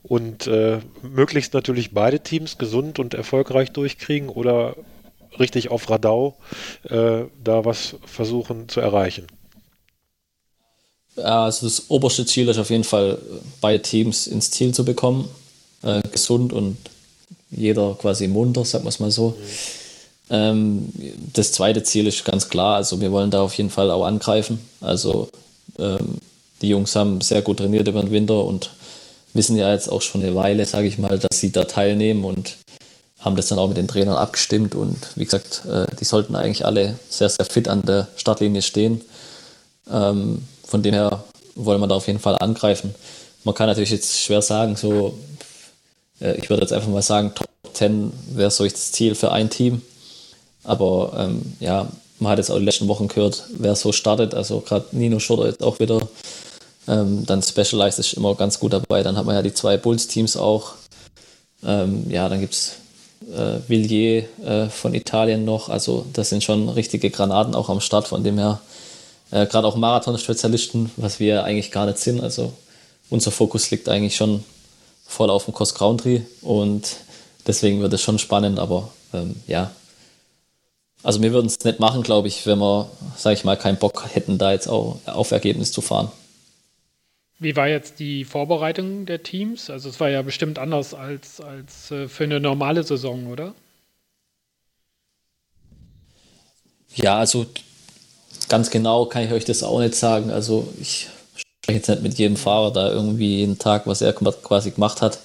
und äh, möglichst natürlich beide Teams gesund und erfolgreich durchkriegen oder richtig auf Radau äh, da was versuchen zu erreichen? Also das oberste Ziel ist auf jeden Fall, beide Teams ins Ziel zu bekommen. Äh, gesund und jeder quasi munter, sagen wir es mal so. Mhm. Ähm, das zweite Ziel ist ganz klar, also wir wollen da auf jeden Fall auch angreifen. Also ähm, die Jungs haben sehr gut trainiert über den Winter und wissen ja jetzt auch schon eine Weile, sage ich mal, dass sie da teilnehmen und haben das dann auch mit den Trainern abgestimmt und wie gesagt, äh, die sollten eigentlich alle sehr, sehr fit an der Startlinie stehen. Ähm, von dem her wollen wir da auf jeden Fall angreifen. Man kann natürlich jetzt schwer sagen, so, äh, ich würde jetzt einfach mal sagen, Top 10 wäre so das Ziel für ein Team. Aber ähm, ja, man hat jetzt auch die letzten Wochen gehört, wer so startet. Also gerade Nino Schurter jetzt auch wieder. Ähm, dann Specialized ist immer ganz gut dabei. Dann hat man ja die zwei Bulls-Teams auch. Ähm, ja, dann gibt es äh, Villiers äh, von Italien noch. Also das sind schon richtige Granaten auch am Start. Von dem her äh, gerade auch Marathon-Spezialisten, was wir eigentlich gar nicht sind. Also unser Fokus liegt eigentlich schon voll auf dem Cross Country und deswegen wird es schon spannend, aber ähm, ja. Also wir würden es nicht machen, glaube ich, wenn wir, sage ich mal, keinen Bock hätten, da jetzt auch auf Ergebnis zu fahren. Wie war jetzt die Vorbereitung der Teams? Also es war ja bestimmt anders als, als äh, für eine normale Saison, oder? Ja, also ganz genau kann ich euch das auch nicht sagen. Also ich spreche jetzt nicht mit jedem Fahrer da irgendwie jeden Tag, was er quasi gemacht hat.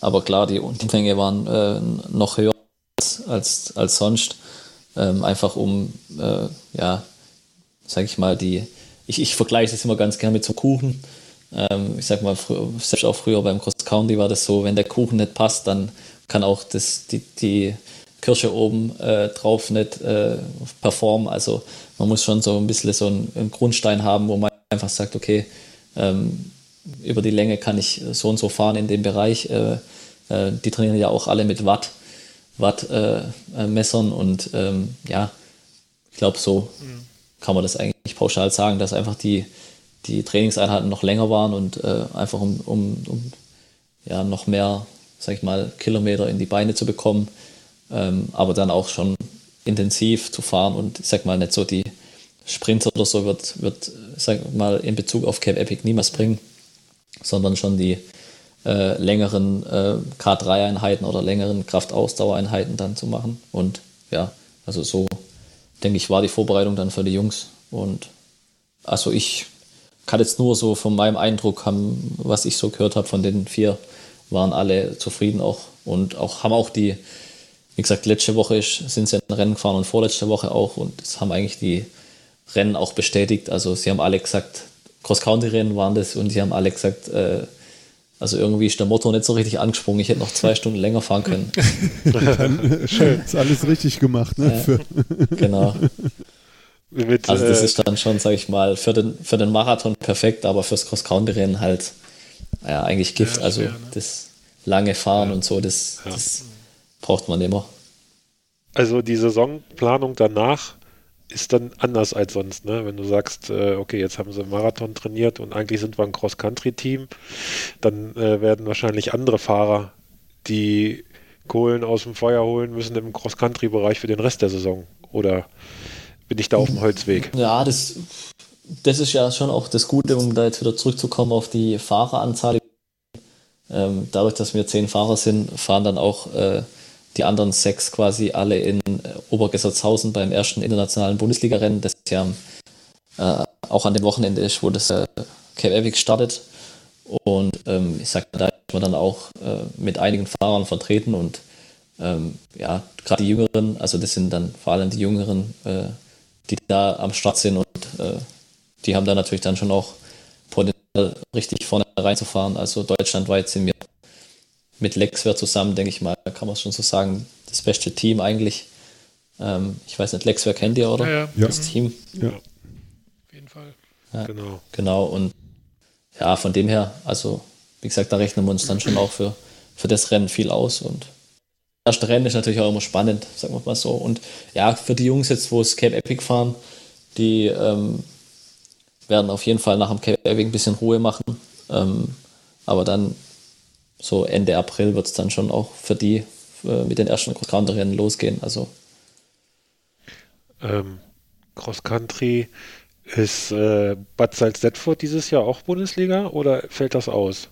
Aber klar, die Umfänge waren äh, noch höher als, als, als sonst. Ähm, einfach um, äh, ja, sag ich mal, die, ich, ich vergleiche das immer ganz gerne mit so Kuchen. Ähm, ich sag mal, selbst auch früher beim Cross County war das so, wenn der Kuchen nicht passt, dann kann auch das, die, die Kirsche oben äh, drauf nicht äh, performen. Also man muss schon so ein bisschen so einen, einen Grundstein haben, wo man einfach sagt, okay, ähm, über die Länge kann ich so und so fahren in dem Bereich. Äh, äh die trainieren ja auch alle mit Watt, Wattmessern äh, äh, und ähm, ja, ich glaube, so mhm. kann man das eigentlich pauschal sagen, dass einfach die, die Trainingseinheiten noch länger waren und einfach um, um, um ja, noch mehr, sag ich mal, Kilometer in die Beine zu bekommen, ähm, aber dann auch schon intensiv zu fahren und ich sag mal nicht so die Sprints oder so wird, wird sag mal in Bezug auf Cape Epic niemals bringen, sondern schon die äh, längeren äh, K3-Einheiten oder längeren Kraftausdauereinheiten dann zu machen. Und ja, also so denke ich, war die Vorbereitung dann für die Jungs. Und also ich kann jetzt nur so von meinem Eindruck haben, was ich so gehört habe von den vier, waren alle zufrieden auch und auch haben auch die wie gesagt, letzte Woche sind sie ein Rennen gefahren und vorletzte Woche auch und das haben eigentlich die Rennen auch bestätigt. Also sie haben alle gesagt, Cross-Country-Rennen waren das und sie haben alle gesagt, äh, also irgendwie ist der Motor nicht so richtig angesprungen. Ich hätte noch zwei Stunden länger fahren können. Dann, schön. Ist alles richtig gemacht, ne? Ja, genau. Mit, also das äh, ist dann schon, sag ich mal, für den, für den Marathon perfekt, aber fürs Cross-Country-Rennen halt ja, eigentlich Gift. Ja, also schwer, ne? das lange Fahren und so, das, das braucht man immer. Also die Saisonplanung danach ist dann anders als sonst, ne? Wenn du sagst, äh, okay, jetzt haben sie Marathon trainiert und eigentlich sind wir ein Cross-Country-Team, dann äh, werden wahrscheinlich andere Fahrer die Kohlen aus dem Feuer holen müssen im Cross-Country-Bereich für den Rest der Saison. Oder bin ich da auf dem Holzweg? Ja, das, das ist ja schon auch das Gute, um da jetzt wieder zurückzukommen auf die Fahreranzahl. Ähm, dadurch, dass wir zehn Fahrer sind, fahren dann auch äh, die anderen sechs quasi alle in äh, Obergessertshausen beim ersten internationalen Bundesliga-Rennen, das ja äh, auch an dem Wochenende ist, wo das äh, Cape Epic startet. Und ähm, ich sag, da ist man dann auch äh, mit einigen Fahrern vertreten und ähm, ja, gerade die Jüngeren, also das sind dann vor allem die Jüngeren, äh, die da am Start sind und äh, die haben da natürlich dann schon auch Potenzial, richtig vorne reinzufahren. Also deutschlandweit sind wir mit Lexware zusammen, denke ich mal, kann man es schon so sagen, das beste Team eigentlich. Ähm, ich weiß nicht, Lexware kennt ihr, oder? Ja, ja. Das Team. Ja. Auf jeden Fall. Ja, Genau. Genau, und ja, von dem her, also wie gesagt, da rechnen wir uns dann schon auch für, für das Rennen viel aus und erste Rennen ist natürlich auch immer spannend, sagen wir mal so. Und ja, für die Jungs jetzt, wo es Cape Epic fahren, die ähm, werden auf jeden Fall nach dem Cape Epic ein bisschen Ruhe machen. Ähm, aber dann so Ende April wird es dann schon auch für die äh, mit den ersten Cross-Country-Rennen losgehen. Also Ähm, Cross Country ist äh, Bad Salzdetfurt dieses Jahr auch Bundesliga oder fällt das aus?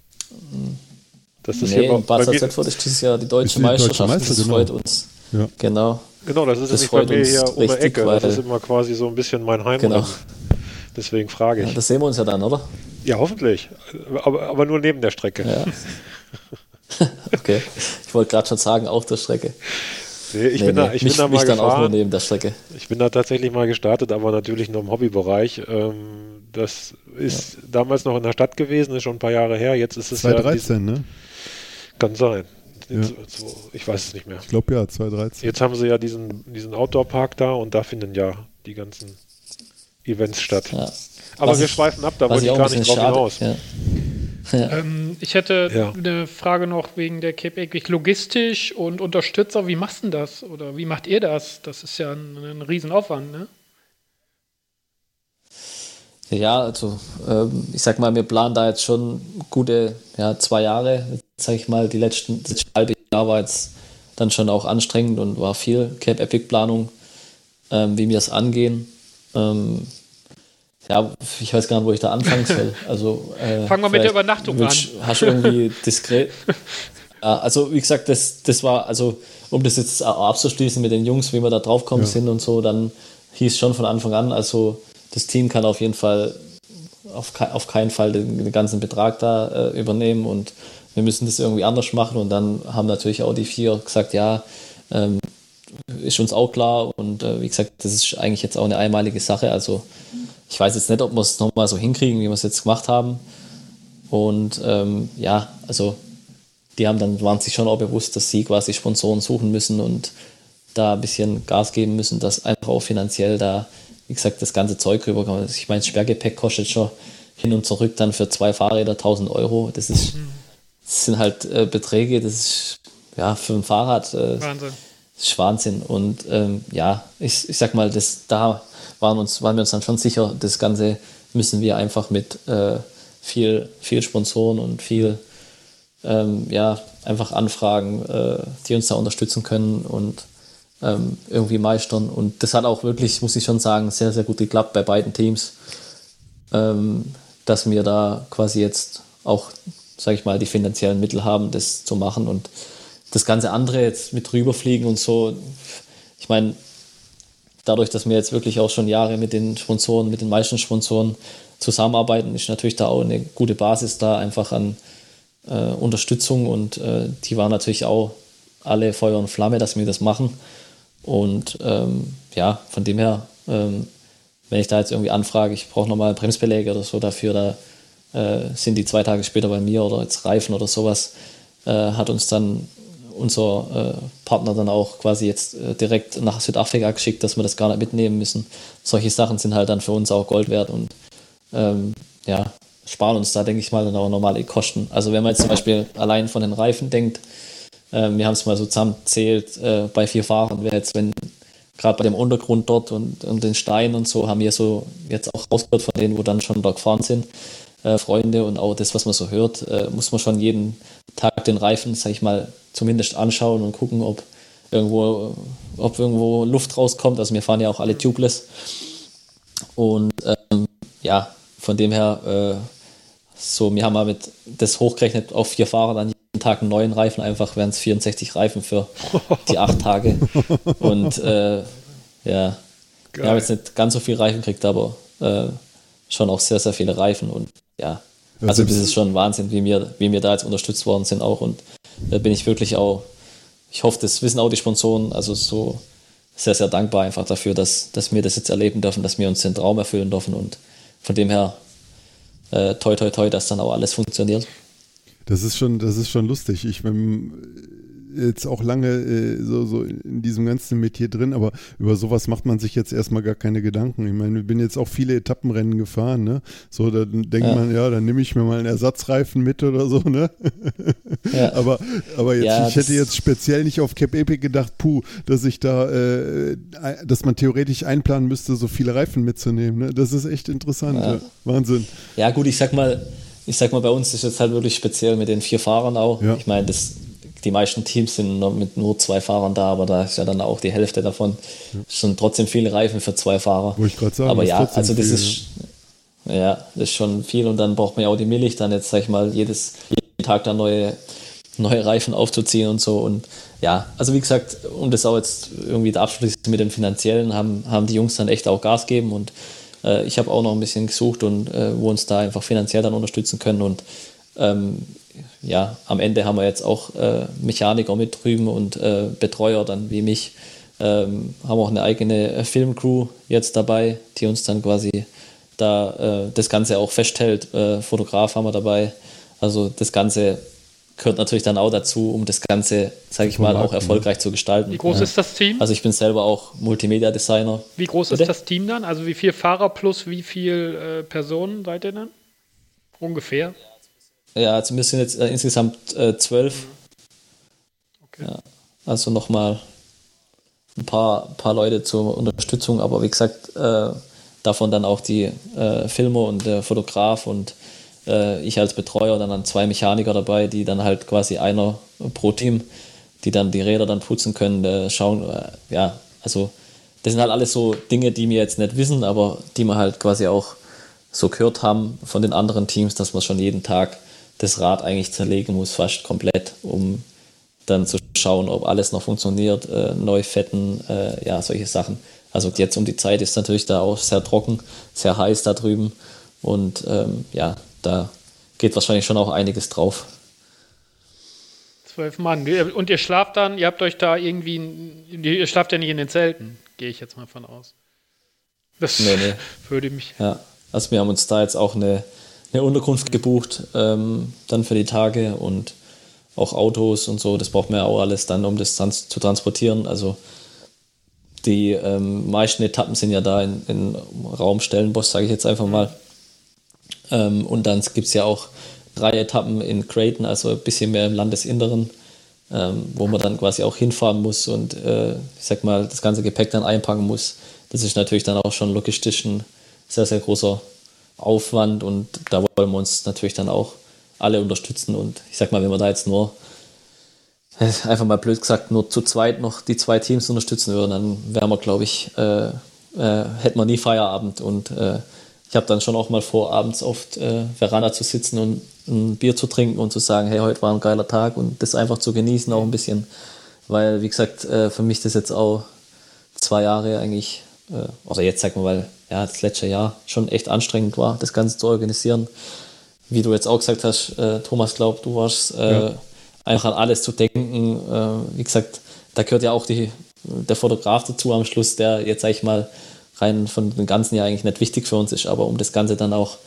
Das ist nee, hier bei, in Bad ist dieses Jahr die deutsche Ist die deutsche Meisterschaft. Meister, das genau. freut uns. Ja. Genau. Genau, das ist Das bei freut mir uns hier um die richtig, Ecke. Das ist immer quasi so ein bisschen mein Heimrennen. Genau. Deswegen frage Ja, ich. das sehen wir uns ja dann, oder? Ja, hoffentlich. Aber, aber nur neben der Strecke. Ja. okay. Ich wollte gerade schon sagen, auf der Strecke. Nee, ich Nee, bin, nee, da, ich mich, bin da mich mal dann auch nur gefahren. neben der Strecke. Ich bin da tatsächlich mal gestartet, aber natürlich nur im Hobbybereich. Ähm, das ist damals noch in der Stadt gewesen, ist schon ein paar Jahre her. Jetzt ist es ja. 2013, ne? Kann sein. Ja. So- Ich weiß es nicht mehr. Ich glaube ja, 2013. Jetzt haben sie ja diesen, diesen Outdoor-Park da und da finden ja die ganzen Events statt. Ja. Aber Was wir ich- schweifen ab, da wollte ich gar nicht drauf schade. hinaus. Ja. Ähm, ich hätte Ja. eine Frage noch wegen der Cape Epic logistisch und Unterstützer. Wie machst du denn das? Oder wie macht ihr das? Das ist ja ein, ein Riesenaufwand, ne? Ja, also ähm, ich sag mal, wir planen da jetzt schon gute ja, zwei Jahre, sag ich mal, die letzten das halbe Jahr war jetzt dann schon auch anstrengend und war viel Cape Epic Planung, ähm, wie wir es angehen. Ähm, ja, ich weiß gar nicht, wo ich da anfangen soll. Also, äh, Fangen wir mit der Übernachtung willst- Hast du irgendwie diskret. Ja, also wie gesagt, das, das war, also um das jetzt auch abzuschließen mit den Jungs, wie wir da draufkommen Ja. sind und so, dann hieß schon von Anfang an, also das Team kann auf jeden Fall auf, kei- auf keinen Fall den, den ganzen Betrag da äh, übernehmen und wir müssen das irgendwie anders machen und dann haben natürlich auch die vier gesagt, ja, ähm, ist uns auch klar und äh, wie gesagt, das ist eigentlich jetzt auch eine einmalige Sache, also ich weiß jetzt nicht, ob wir es nochmal so hinkriegen, wie wir es jetzt gemacht haben. Und ähm, ja, also die haben dann, waren sich schon auch bewusst, dass sie quasi Sponsoren suchen müssen und da ein bisschen Gas geben müssen, dass einfach auch finanziell da, wie gesagt, das ganze Zeug rüberkommt. Ich meine, das Sperrgepäck kostet schon hin und zurück dann für zwei Fahrräder 1000 Euro. Das, ist, das sind halt äh, Beträge, das ist ja für ein Fahrrad äh, Wahnsinn. das ist Wahnsinn. Und ähm, ja, ich, ich sag mal, das, da waren, uns, waren wir uns dann schon sicher, das Ganze müssen wir einfach mit äh, viel, viel Sponsoren und viel ähm, ja, einfach Anfragen, äh, die uns da unterstützen können und ähm, irgendwie meistern. Und das hat auch wirklich, muss ich schon sagen, sehr, sehr gut geklappt bei beiden Teams, ähm, dass wir da quasi jetzt auch, sage ich mal, die finanziellen Mittel haben, das zu machen. Und das ganze andere jetzt mit rüberfliegen und so, ich meine, dadurch, dass wir jetzt wirklich auch schon Jahre mit den Sponsoren, mit den meisten Sponsoren zusammenarbeiten, ist natürlich da auch eine gute Basis da einfach an äh, Unterstützung und äh, die waren natürlich auch alle Feuer und Flamme, dass wir das machen. Und ähm, ja, von dem her, ähm, wenn ich da jetzt irgendwie anfrage, ich brauche nochmal Bremsbeläge oder so dafür, da äh, sind die zwei Tage später bei mir oder jetzt Reifen oder sowas, äh, hat uns dann unser äh, Partner dann auch quasi jetzt äh, direkt nach Südafrika geschickt, dass wir das gar nicht mitnehmen müssen. Solche Sachen sind halt dann für uns auch Gold wert und ähm, ja, sparen uns da, denke ich mal, dann auch normale Kosten. Also wenn man jetzt zum Beispiel allein von den Reifen denkt, ähm, wir haben es mal so zusammenzählt, äh, bei vier Fahrern wäre jetzt, wenn gerade bei dem Untergrund dort und, und den Steinen und so, haben wir so jetzt auch rausgehört von denen, wo dann schon da gefahren sind, äh, Freunde und auch das, was man so hört, äh, muss man schon jeden Tag den Reifen, sag ich mal, zumindest anschauen und gucken, ob irgendwo, ob irgendwo Luft rauskommt. Also wir fahren ja auch alle tubeless. Und ähm, ja, von dem her, äh, so, wir haben mal mit das hochgerechnet auf vier Fahrer dann Tag einen neuen Reifen, einfach wären es 64 Reifen für die acht Tage. Und äh, ja, wir haben jetzt nicht ganz so viel Reifen gekriegt, aber äh, schon auch sehr, sehr viele Reifen und ja, also das ist schon Wahnsinn, wie wir, wie wir da jetzt unterstützt worden sind auch und da bin ich wirklich auch ich hoffe, das wissen auch die Sponsoren. Also so sehr, sehr dankbar einfach dafür, dass, dass wir das jetzt erleben dürfen, dass wir uns den Traum erfüllen dürfen und von dem her äh, toi toi toi, dass dann auch alles funktioniert. Das ist schon, das ist schon lustig. Ich bin jetzt auch lange äh, so, so in diesem ganzen Metier drin, aber über sowas macht man sich jetzt erstmal gar keine Gedanken. Ich meine, ich bin jetzt auch viele Etappenrennen gefahren, ne? So, da denkt ja. man, ja, dann nehme ich mir mal einen Ersatzreifen mit oder so, ne? Ja. aber, aber jetzt, ja, ich hätte jetzt speziell nicht auf Cap Epic gedacht, puh, dass ich da, äh, dass man theoretisch einplanen müsste, so viele Reifen mitzunehmen. Ne? Das ist echt interessant. Wahnsinn. Ja, gut, ich sag mal, ich sag mal, bei uns ist es halt wirklich speziell mit den vier Fahrern auch. Ich meine, das die meisten Teams sind mit nur zwei Fahrern da, aber da ist ja dann auch die Hälfte davon. Ja. sind trotzdem viele Reifen für zwei Fahrer. Wo ich gerade sagen, aber ja, also das viel, ist ja. das ist schon viel und dann braucht man ja auch die Milch, dann jetzt sag ich mal jedes jeden Tag dann neue neue Reifen aufzuziehen und so und ja, also wie gesagt, um das auch jetzt irgendwie der Abschluss mit dem finanziellen haben haben die Jungs dann echt auch Gas geben und äh, ich habe auch noch ein bisschen gesucht und äh, wo uns da einfach finanziell dann unterstützen können und ähm, ja, am Ende haben wir jetzt auch äh, Mechaniker mit drüben und äh, Betreuer dann wie mich. Ähm, haben auch eine eigene äh, Filmcrew jetzt dabei, die uns dann quasi da äh, das Ganze auch festhält. Fotograf haben wir dabei. Also das Ganze gehört natürlich dann auch dazu, um das Ganze, sage ich mal, auch erfolgreich zu gestalten. Wie groß ja. ist das Team? Also ich bin selber auch Multimedia-Designer. Wie groß Bitte? ist das Team dann? Also wie viele Fahrer plus wie viele äh, Personen seid ihr dann? Ungefähr? Ja, also wir sind jetzt äh, insgesamt äh, zwölf. Okay. Ja, also nochmal ein paar, paar Leute zur Unterstützung, aber wie gesagt, äh, davon dann auch die äh, Filmer und der Fotograf und äh, ich als Betreuer, dann, dann zwei Mechaniker dabei, die dann halt quasi einer pro Team, die dann die Räder dann putzen können, äh, schauen, ja, also das sind halt alles so Dinge, die wir jetzt nicht wissen, aber die wir halt quasi auch so gehört haben von den anderen Teams, dass man schon jeden Tag das Rad eigentlich zerlegen muss, fast komplett, um dann zu schauen, ob alles noch funktioniert, äh, neu fetten, äh, ja, solche Sachen. Also jetzt um die Zeit ist natürlich da auch sehr trocken, sehr heiß da drüben und ähm, ja, da geht wahrscheinlich schon auch einiges drauf. Zwölf Mann. Und ihr schlaft dann, ihr habt euch da irgendwie, ihr schlaft ja nicht in den Zelten, gehe ich jetzt mal von aus. Das nee, nee. würde mich. Ja, also wir haben uns da jetzt auch eine eine Unterkunft gebucht, ähm, dann für die Tage und auch Autos und so. Das braucht man ja auch alles dann, um das trans zu transportieren. Also die ähm, meisten Etappen sind ja da in, in Raum Stellenbosch, sage ich jetzt einfach mal. Ähm, und dann gibt es ja auch drei Etappen in Creighton, also ein bisschen mehr im Landesinneren, ähm, wo man dann quasi auch hinfahren muss und äh, ich sag mal, das ganze Gepäck dann einpacken muss. Das ist natürlich dann auch schon logistisch ein sehr, sehr großer Aufwand und da wollen wir uns natürlich dann auch alle unterstützen und ich sag mal, wenn wir da jetzt nur einfach mal blöd gesagt nur zu zweit noch die zwei Teams unterstützen würden, dann wären wir, glaube ich, äh, äh, hätten wir nie Feierabend und äh, ich habe dann schon auch mal vor, abends oft äh, Veranda zu sitzen und ein Bier zu trinken und zu sagen, hey, heute war ein geiler Tag und das einfach zu genießen auch ein bisschen, weil, wie gesagt, äh, für mich das jetzt auch zwei Jahre eigentlich, äh, oder jetzt sag mal, weil ja, das letzte Jahr schon echt anstrengend war, das Ganze zu organisieren. Wie du jetzt auch gesagt hast, äh, Thomas, glaub, du warst äh, ja. einfach an alles zu denken. Äh, wie gesagt, da gehört ja auch die, der Fotograf dazu am Schluss, der jetzt, sag ich mal, rein von dem ganzen Jahr eigentlich nicht wichtig für uns ist, aber um das Ganze dann auch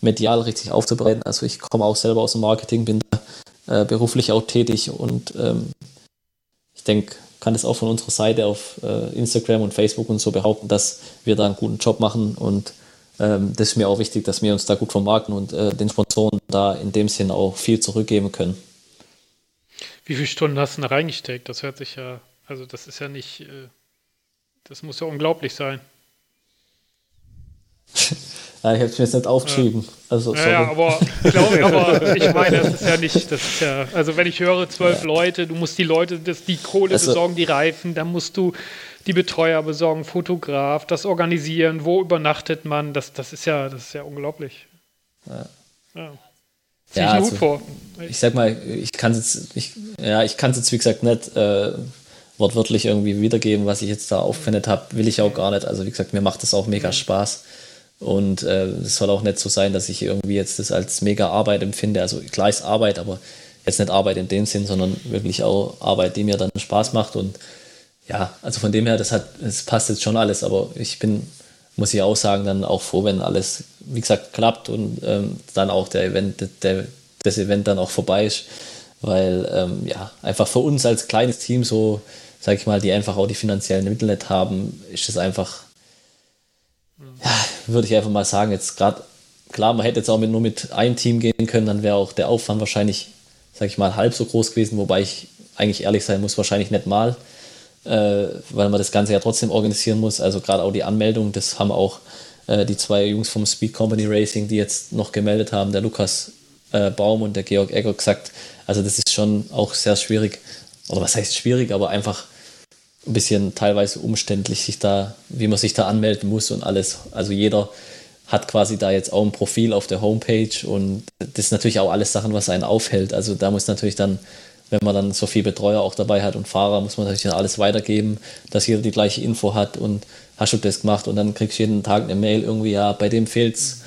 medial richtig aufzubereiten. Also ich komme auch selber aus dem Marketing, bin äh, beruflich auch tätig und ähm, ich denke, kann das auch von unserer Seite auf äh, Instagram und Facebook und so behaupten, dass wir da einen guten Job machen und ähm, das ist mir auch wichtig, dass wir uns da gut vermarkten und äh, den Sponsoren da in dem Sinn auch viel zurückgeben können. Wie viele Stunden hast du da reingesteckt? Das hört sich ja, also das ist ja nicht, äh, das muss ja unglaublich sein. Ja, ich habe es mir jetzt nicht aufgeschrieben. Also, sorry. Ja, aber ich glaube, aber ich meine, das ist ja nicht, das ist ja, also wenn ich höre, zwölf ja. Leute, du musst die Leute, das, die Kohle also, besorgen, die Reifen, dann musst du die Betreuer besorgen, Fotograf, das organisieren, wo übernachtet man, das, das ist ja, das ist ja unglaublich. Ja. ja. Zieh ja, also, vor. Ich sag mal, ich kann es jetzt, ich, ja, ich kann es jetzt wie gesagt nicht äh, wortwörtlich irgendwie wiedergeben, was ich jetzt da aufgewendet habe, will ich auch gar nicht. Also wie gesagt, mir macht das auch mega Spaß. Und äh, es soll auch nicht so sein, dass ich irgendwie jetzt das als mega Arbeit empfinde. Also klar ist Arbeit, aber jetzt nicht Arbeit in dem Sinn, sondern wirklich auch Arbeit, die mir dann Spaß macht. Und ja, also von dem her, das hat, das passt jetzt schon alles, aber ich bin, muss ich auch sagen, dann auch froh, wenn alles, wie gesagt, klappt und ähm, dann auch der Event, der, das Event dann auch vorbei ist. Weil ähm, ja, einfach für uns als kleines Team so, sag ich mal, die einfach auch die finanziellen Mittel nicht haben, ist es einfach, würde ich einfach mal sagen, jetzt gerade, klar, man hätte jetzt auch mit, nur mit einem Team gehen können, dann wäre auch der Aufwand wahrscheinlich sag ich mal, halb so groß gewesen, wobei ich eigentlich ehrlich sein muss, wahrscheinlich nicht mal, äh, weil man das Ganze ja trotzdem organisieren muss. Also gerade auch die Anmeldung, das haben auch äh, die zwei Jungs vom Speed Company Racing, die jetzt noch gemeldet haben, der Lukas äh, Baum und der Georg Egger gesagt. Also das ist schon auch sehr schwierig, oder was heißt schwierig, aber einfach ein bisschen teilweise umständlich, sich da, wie man sich da anmelden muss und alles. Also jeder hat quasi da jetzt auch ein Profil auf der Homepage und das ist natürlich auch alles Sachen, was einen aufhält. Also da muss natürlich dann, wenn man dann so viel Betreuer auch dabei hat und Fahrer, muss man natürlich dann alles weitergeben, dass jeder die gleiche Info hat und hast du das gemacht und dann kriegst du jeden Tag eine Mail irgendwie, ja, bei dem fehlt's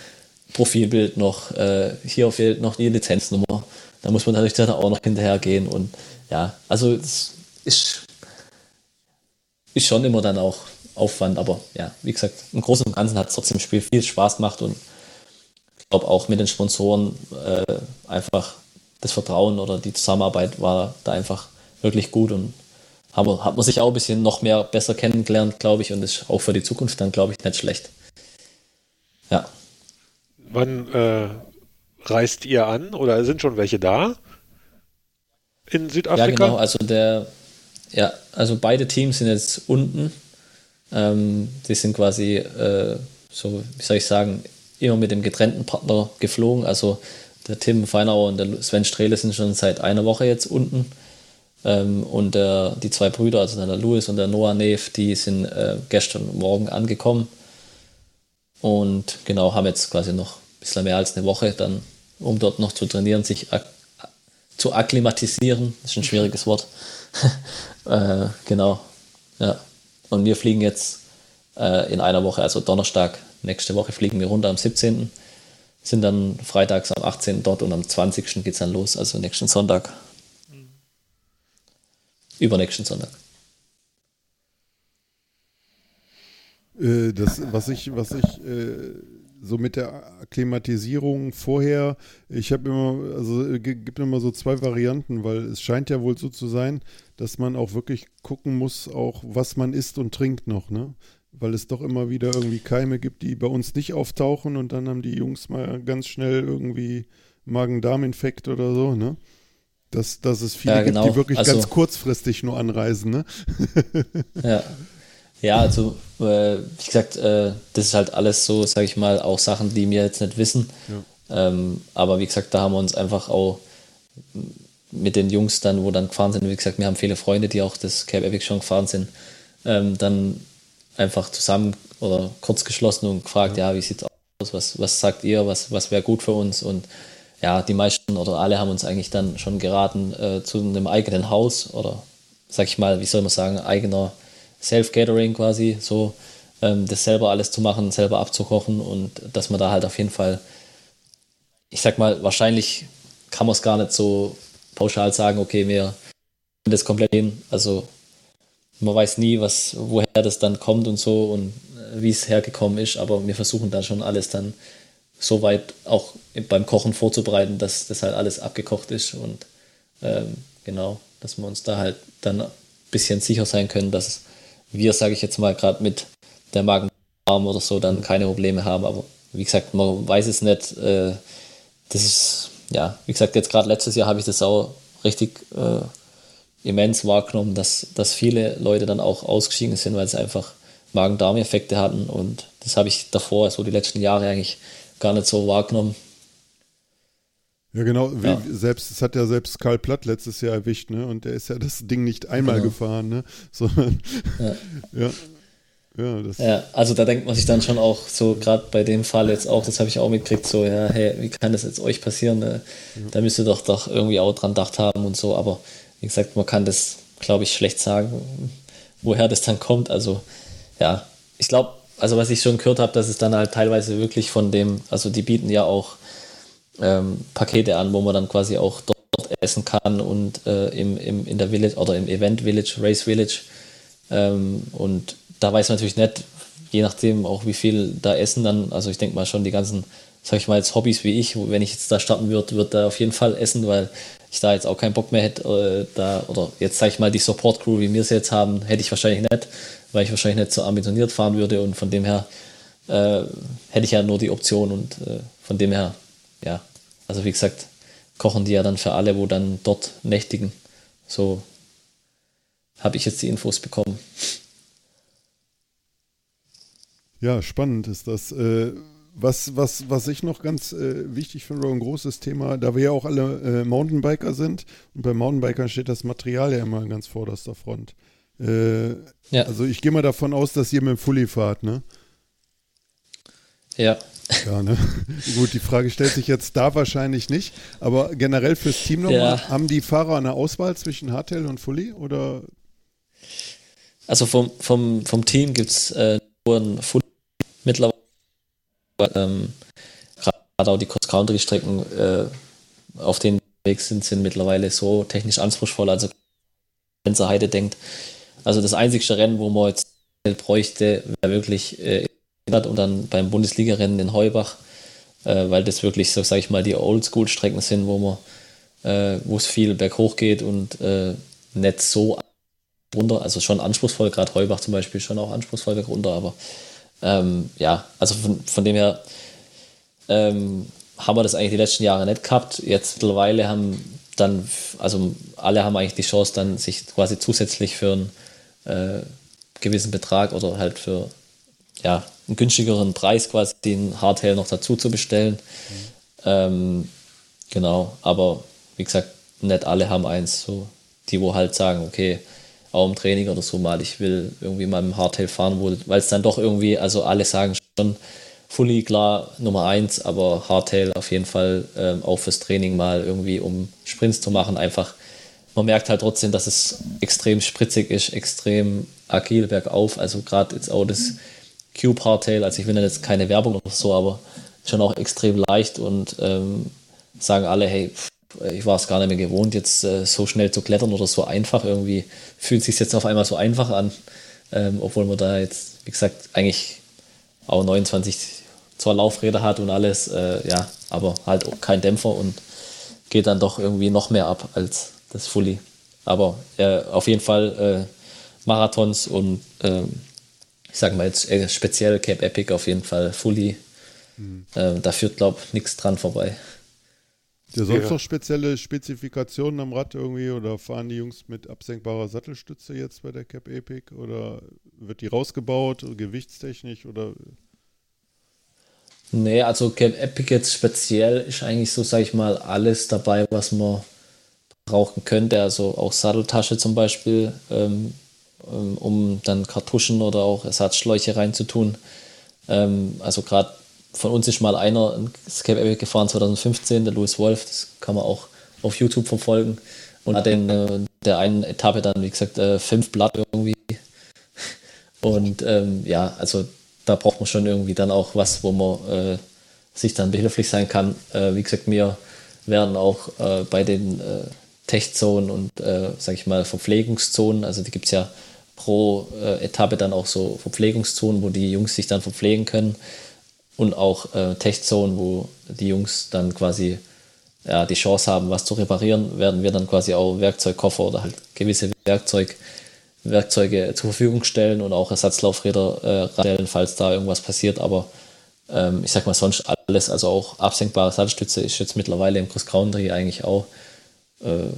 Profilbild noch, äh, hier fehlt noch die Lizenznummer. Da muss man natürlich dann auch noch hinterhergehen und ja, also es ist, ist schon immer dann auch Aufwand, aber ja, wie gesagt, im Großen und Ganzen hat es trotzdem Spiel viel Spaß gemacht und ich glaube auch mit den Sponsoren äh, einfach das Vertrauen oder die Zusammenarbeit war da einfach wirklich gut und haben, hat man sich auch ein bisschen noch mehr besser kennengelernt, glaube ich, und ist auch für die Zukunft dann, glaube ich, nicht schlecht. Ja. Wann äh, reist ihr an oder sind schon welche da? In Südafrika? Ja, genau, also der, ja, also beide Teams sind jetzt unten ähm, die sind quasi, äh, so wie soll ich sagen, immer mit dem getrennten Partner geflogen. Also der Tim Feinauer und der Sven Strehle sind schon seit einer Woche jetzt unten. Ähm, und der, die zwei Brüder, also der Louis und der Noah Neef, die sind äh, gestern Morgen angekommen. Und genau, haben jetzt quasi noch ein bisschen mehr als eine Woche dann, um dort noch zu trainieren, sich zu akklimatisieren. Das ist ein schwieriges Wort. äh, genau, ja. Und wir fliegen jetzt äh, in einer Woche, also Donnerstag, nächste Woche fliegen wir runter am 17. Sind dann freitags am 18. dort und am 20. geht es dann los, also nächsten Sonntag. Mhm. Übernächsten Sonntag. Äh, das, was ich, was ich äh, so mit der Akklimatisierung vorher, ich habe immer, also äh, gibt immer so zwei Varianten, weil es scheint ja wohl so zu sein, dass man auch wirklich gucken muss, auch was man isst und trinkt noch, ne? Weil es doch immer wieder irgendwie Keime gibt, die bei uns nicht auftauchen und dann haben die Jungs mal ganz schnell irgendwie Magen-Darm-Infekt oder so, ne? Dass, dass es viele ja, genau. gibt, die wirklich also, ganz kurzfristig nur anreisen, ne? ja. Ja, also äh, wie gesagt, äh, das ist halt alles so, sage ich mal, auch Sachen, die wir jetzt nicht wissen. Ja. Ähm, aber wie gesagt, da haben wir uns einfach auch mit den Jungs dann, wo dann gefahren sind, wie gesagt, wir haben viele Freunde, die auch das Cape Epic schon gefahren sind, ähm, dann einfach zusammen oder kurz geschlossen und gefragt, ja, ja wie sieht's aus, was, was sagt ihr, was, was wäre gut für uns und ja, die meisten oder alle haben uns eigentlich dann schon geraten äh, zu einem eigenen Haus oder sag ich mal, wie soll man sagen, eigener Self-Gathering quasi, so ähm, das selber alles zu machen, selber abzukochen und dass man da halt auf jeden Fall, ich sag mal, wahrscheinlich kann man es gar nicht so pauschal sagen, okay, wir das komplett hin. Also man weiß nie, was, woher das dann kommt und so und äh, wie es hergekommen ist, aber wir versuchen dann schon alles dann so weit auch beim Kochen vorzubereiten, dass das halt alles abgekocht ist und ähm, genau, dass wir uns da halt dann ein bisschen sicher sein können, dass wir, sage ich jetzt mal, gerade mit der Magenarm oder so dann keine Probleme haben, aber wie gesagt, man weiß es nicht. Äh, das ist ja, wie gesagt, jetzt gerade letztes Jahr habe ich das auch richtig äh, immens wahrgenommen, dass, dass viele Leute dann auch ausgeschieden sind, weil sie einfach Magen-Darm-Effekte hatten. Und das habe ich davor, so die letzten Jahre eigentlich gar nicht so wahrgenommen. Ja, genau. Wie, ja. Selbst, es hat ja selbst Karl Platt letztes Jahr erwischt, ne? Und der ist ja das Ding nicht einmal genau. gefahren, ne? Sondern, ja. ja. Ja, ja, also da denkt man sich dann schon auch so, gerade bei dem Fall jetzt auch, das habe ich auch mitgekriegt, so, ja, hey, wie kann das jetzt euch passieren? Ne? Ja. Da müsst ihr doch, doch irgendwie auch dran gedacht haben und so, aber wie gesagt, man kann das, glaube ich, schlecht sagen, woher das dann kommt. Also, ja, ich glaube, also was ich schon gehört habe, dass es dann halt teilweise wirklich von dem, also die bieten ja auch ähm, Pakete an, wo man dann quasi auch dort essen kann und äh, im, im, in der Village oder im Event Village, Race Village. Ähm, und da weiß man natürlich nicht, je nachdem auch wie viel da essen dann, also ich denke mal schon die ganzen, sag ich mal jetzt Hobbys wie ich, wenn ich jetzt da starten würde, würde da auf jeden Fall essen, weil ich da jetzt auch keinen Bock mehr hätte, äh, da, oder jetzt sag ich mal die Support Crew, wie wir es jetzt haben, hätte ich wahrscheinlich nicht, weil ich wahrscheinlich nicht so ambitioniert fahren würde und von dem her äh, hätte ich ja nur die Option und äh, von dem her, ja, also wie gesagt, kochen die ja dann für alle, wo dann dort nächtigen. So habe ich jetzt die Infos bekommen. Ja, spannend ist das. Äh, was, was, was ich noch ganz äh, wichtig finde, ein großes Thema, da wir ja auch alle äh, Mountainbiker sind und bei Mountainbikern steht das Material ja immer ganz vorderster Front. Ja. Also ich gehe mal davon aus, dass ihr mit dem Fully fahrt, ne? Ja. Ja, ne? Gut, die Frage stellt sich jetzt da wahrscheinlich nicht, aber generell fürs Team nochmal, ja. haben die Fahrer eine Auswahl zwischen Hardtail und Fully oder? Also vom, vom, vom Team gibt es äh, nur ein Fully mittlerweile. Ähm, Gerade auch die Cross-Country-Strecken, äh, auf denen wir weg sind, sind mittlerweile so technisch anspruchsvoll. Also, wenn Heide denkt, also das einzigste Rennen, wo man jetzt bräuchte, wäre wirklich äh, und dann beim Bundesligarennen in Heubach, äh, weil das wirklich, so sage ich mal, die Oldschool-Strecken sind, wo man, äh, wo es viel berghoch geht und äh, nicht so runter, also schon anspruchsvoll, gerade Heubach zum Beispiel schon auch anspruchsvoll bergunter, aber ähm, ja, also von, von dem her ähm, haben wir das eigentlich die letzten Jahre nicht gehabt. Jetzt mittlerweile haben dann, also alle haben eigentlich die Chance, dann sich quasi zusätzlich für einen äh, gewissen Betrag oder halt für ja, einen günstigeren Preis quasi den Hardtail noch dazu zu bestellen. Mhm. Ähm, genau, aber wie gesagt, nicht alle haben eins. So die, wo halt sagen, okay, auch im Training oder so mal, ich will irgendwie mal im Hardtail fahren, weil es dann doch irgendwie, also alle sagen schon, Fully klar Nummer eins, aber Hardtail auf jeden Fall ähm, auch fürs Training mal irgendwie, um Sprints zu machen, einfach. Man merkt halt trotzdem, dass es extrem spritzig ist, extrem agil bergauf. Also gerade jetzt auch das Cube Hardtail, also ich will jetzt keine Werbung oder so, aber schon auch extrem leicht und ähm, sagen alle, hey, ich war es gar nicht mehr gewohnt, jetzt äh, so schnell zu klettern oder so einfach. Irgendwie fühlt sich jetzt auf einmal so einfach an, ähm, obwohl man da jetzt, wie gesagt, eigentlich auch 29 zwar Laufräder hat und alles, äh, ja, aber halt auch kein Dämpfer und geht dann doch irgendwie noch mehr ab als das Fully. Aber äh, auf jeden Fall äh, Marathons und ähm, ich sage mal jetzt äh, speziell Cape Epic auf jeden Fall Fully. Mhm. Ähm, da führt, glaube ich, nichts dran vorbei. Ja, sonst ja. noch spezielle Spezifikationen am Rad irgendwie oder fahren die Jungs mit absenkbarer Sattelstütze jetzt bei der Cap Epic oder wird die rausgebaut, gewichtstechnisch oder? Nee, also Cap Epic jetzt speziell ist eigentlich so, sag ich mal, alles dabei, was man brauchen könnte. Also auch Satteltasche zum Beispiel, ähm um dann Kartuschen oder auch Ersatzschläuche reinzutun. Ähm, also gerade von uns ist mal einer ein Escape Epic gefahren 2015, der Louis Wolf, das kann man auch auf YouTube verfolgen. Und hat in äh, der einen Etappe dann, wie gesagt, äh, fünf Blatt irgendwie. Und ähm, ja, also da braucht man schon irgendwie dann auch was, wo man äh, sich dann behilflich sein kann. Äh, wie gesagt, wir werden auch äh, bei den äh, Tech-Zonen und, äh, sag ich mal, Verpflegungszonen, also die gibt es ja pro äh, Etappe dann auch so Verpflegungszonen, wo die Jungs sich dann verpflegen können und auch äh, Tech-Zonen, wo die Jungs dann quasi ja, die Chance haben, was zu reparieren, werden wir dann quasi auch Werkzeugkoffer oder halt gewisse Werkzeug, Werkzeuge zur Verfügung stellen und auch Ersatzlaufräder äh, stellen, falls da irgendwas passiert. Aber ähm, ich sag mal, sonst alles, also auch absenkbare Sattelstütze ist jetzt mittlerweile im Cross Country eigentlich auch, äh,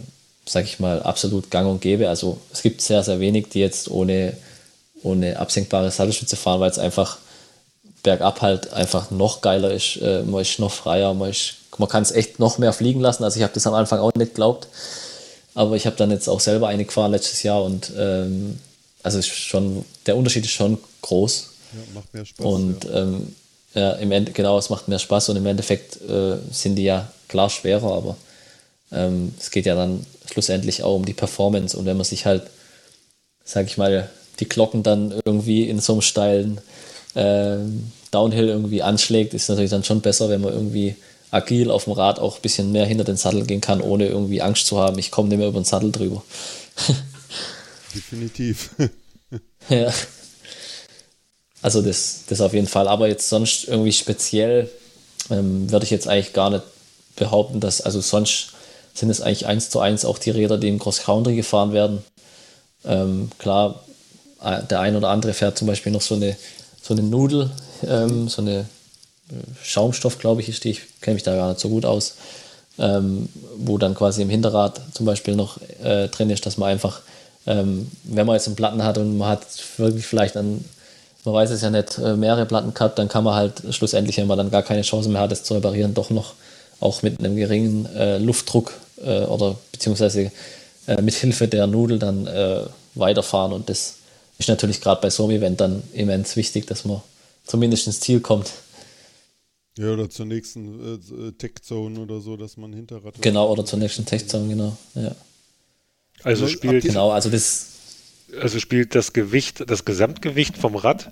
sag ich mal, absolut gang und gäbe. Also es gibt sehr, sehr wenig, die jetzt ohne, ohne absenkbare Sattelstütze fahren, weil es einfach bergab halt einfach noch geiler ist. Äh, man ist noch freier, man, man kann es echt noch mehr fliegen lassen. Also ich habe das am Anfang auch nicht geglaubt. Aber ich habe dann jetzt auch selber eine gefahren letztes Jahr und ähm, also ist schon, der Unterschied ist schon groß. Ja, macht mehr Spaß. Und ja. Ähm, ja, im Ende, genau, es macht mehr Spaß und im Endeffekt äh, sind die ja klar schwerer, aber ähm, es geht ja dann schlussendlich auch um die Performance und wenn man sich halt, sag ich mal, die Glocken dann irgendwie in so einem steilen äh, Downhill irgendwie anschlägt, ist natürlich dann schon besser, wenn man irgendwie agil auf dem Rad auch ein bisschen mehr hinter den Sattel gehen kann, ohne irgendwie Angst zu haben, ich komme nicht mehr über den Sattel drüber. Definitiv. ja. Also das, das auf jeden Fall. Aber jetzt sonst irgendwie speziell ähm, würde ich jetzt eigentlich gar nicht behaupten, dass, also sonst sind es eigentlich eins zu eins auch die Räder, die im Cross Country gefahren werden. Ähm, klar, äh, der ein oder andere fährt zum Beispiel noch so eine, so eine Nudel, ähm, so eine äh, Schaumstoff, glaube ich, ist die, ich kenne mich da gar nicht so gut aus, ähm, wo dann quasi im Hinterrad zum Beispiel noch äh, drin ist, dass man einfach, ähm, wenn man jetzt einen Platten hat und man hat wirklich vielleicht einen man weiß es ja nicht, äh, mehrere Platten gehabt, dann kann man halt schlussendlich, wenn man dann gar keine Chance mehr hat, das zu reparieren, doch noch auch mit einem geringen äh, Luftdruck äh, oder beziehungsweise äh, mit Hilfe der Nudel dann äh, weiterfahren. Und das ist natürlich gerade bei so einem Event dann immens wichtig, dass man zumindest ins Ziel kommt. Ja, oder zur nächsten äh, Tech-Zone oder so, dass man Hinterrad. Genau, oder zur nächsten Tech-Zone, genau. Ja. Also spielt. Genau, also das also spielt das Gewicht, das Gesamtgewicht vom Rad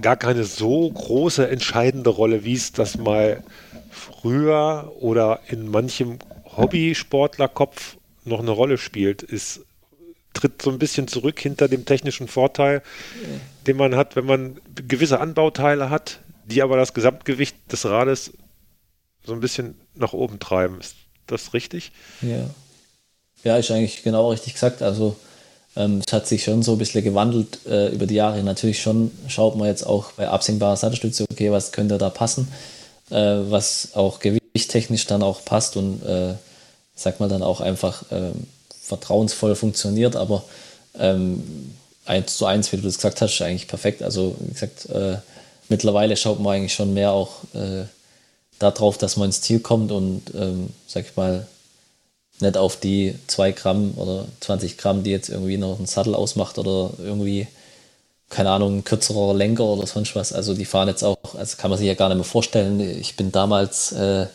gar keine so große entscheidende Rolle, wie es das mal früher oder in manchem Hobbysportlerkopf noch eine Rolle spielt. Es tritt so ein bisschen zurück hinter dem technischen Vorteil, den man hat, wenn man gewisse Anbauteile hat, die aber das Gesamtgewicht des Rades so ein bisschen nach oben treiben. Ist das richtig? Ja. Ja, ist eigentlich genau richtig gesagt. Also ähm, es hat sich schon so ein bisschen gewandelt äh, über die Jahre. Natürlich schon schaut man jetzt auch bei absenkbarer Sattelstütze, okay, was könnte da passen, äh, was auch gewichttechnisch dann auch passt und äh, sag mal dann auch einfach ähm, vertrauensvoll funktioniert, aber ähm, eins zu eins, wie du das gesagt hast, ist eigentlich perfekt. Also wie gesagt, äh, mittlerweile schaut man eigentlich schon mehr auch äh, darauf, dass man ins Ziel kommt und ähm, sag ich mal nicht auf die 2 Gramm oder 20 Gramm, die jetzt irgendwie noch einen Sattel ausmacht oder irgendwie, keine Ahnung, ein kürzerer Lenker oder sonst was. Also die fahren jetzt auch, also kann man sich ja gar nicht mehr vorstellen. Ich bin damals, äh,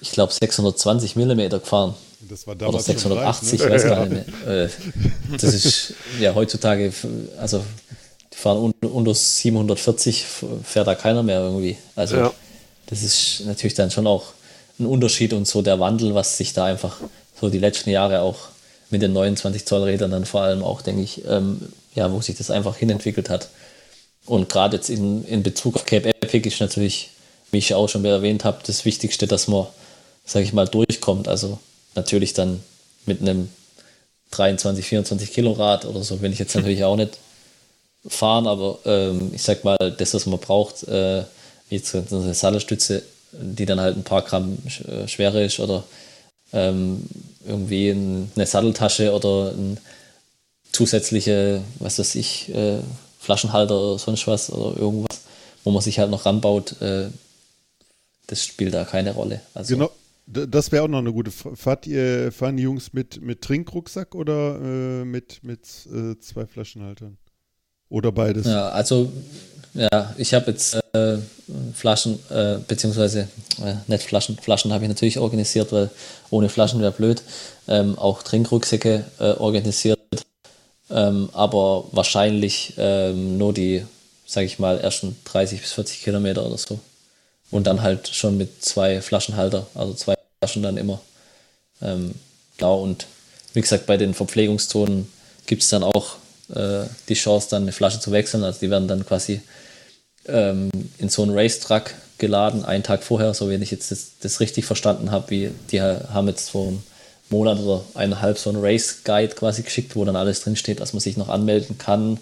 ich glaube, 620 Millimeter gefahren. Das war damals oder 680, ich weiß gar nicht mehr. Äh, das ist ja heutzutage, also die fahren unter 740, fährt da keiner mehr irgendwie. Also ja. das ist natürlich dann schon auch ein Unterschied und so der Wandel, was sich da einfach so die letzten Jahre auch mit den 29 Zoll Rädern dann vor allem auch, denke ich, ähm, ja, wo sich das einfach hinentwickelt hat. Und gerade jetzt in, in Bezug auf Cape Epic ist natürlich, wie ich auch schon erwähnt habe, das Wichtigste, dass man, sage ich mal, durchkommt. Also natürlich dann mit einem 23, 24 Kilo Rad oder so will ich jetzt natürlich auch nicht fahren, aber ähm, ich sag mal, das, was man braucht, äh, wie jetzt eine Sattelstütze, die dann halt ein paar Gramm äh, schwerer ist oder ähm, irgendwie eine Satteltasche oder zusätzliche, was weiß ich, äh, Flaschenhalter oder sonst was oder irgendwas, wo man sich halt noch ranbaut, äh, das spielt da keine Rolle. Also, genau, das wäre auch noch eine gute Frage. Fahrt ihr, fahren die Jungs mit, mit Trinkrucksack oder äh, mit, mit äh, zwei Flaschenhaltern? Oder beides? Ja, also ja, ich habe jetzt äh, Flaschen, äh, beziehungsweise äh, nicht Flaschen, Flaschen habe ich natürlich organisiert, weil ohne Flaschen wäre blöd. Ähm, auch Trinkrucksäcke äh, organisiert, ähm, aber wahrscheinlich ähm, nur die, sage ich mal, ersten 30 bis 40 Kilometer oder so. Und dann halt schon mit zwei Flaschenhalter, also zwei Flaschen dann immer. Ähm, genau, und wie gesagt, bei den Verpflegungszonen gibt es dann auch äh, die Chance, dann eine Flasche zu wechseln. Also die werden dann quasi ähm, in so einen Racetrack geladen, einen Tag vorher, so wenn ich jetzt das, das richtig verstanden habe, wie die haben jetzt vor einem Monat oder eineinhalb so einen Race Guide quasi geschickt, wo dann alles drinsteht, dass man sich noch anmelden kann,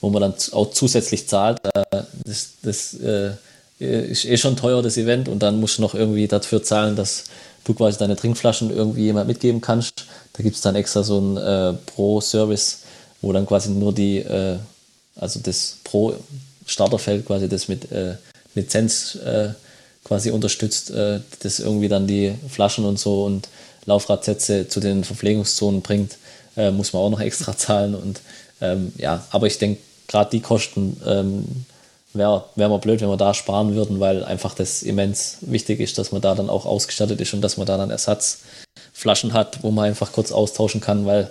wo man dann auch zusätzlich zahlt. Äh, das, das äh, ist eh schon teuer, das Event, und dann musst du noch irgendwie dafür zahlen, dass du quasi deine Trinkflaschen irgendwie jemand mitgeben kannst. Da gibt es dann extra so einen äh, Pro-Service, wo dann quasi nur die, äh, also das Pro Starterfeld quasi das mit äh, Lizenz äh, quasi unterstützt, äh, das irgendwie dann die Flaschen und so und Laufradsätze zu den Verpflegungszonen bringt, äh, muss man auch noch extra zahlen. Und ähm, ja, aber ich denke, gerade die Kosten ähm, wäre wär mal blöd, wenn wir da sparen würden, weil einfach das immens wichtig ist, dass man da dann auch ausgestattet ist und dass man da dann Ersatzflaschen hat, wo man einfach kurz austauschen kann, weil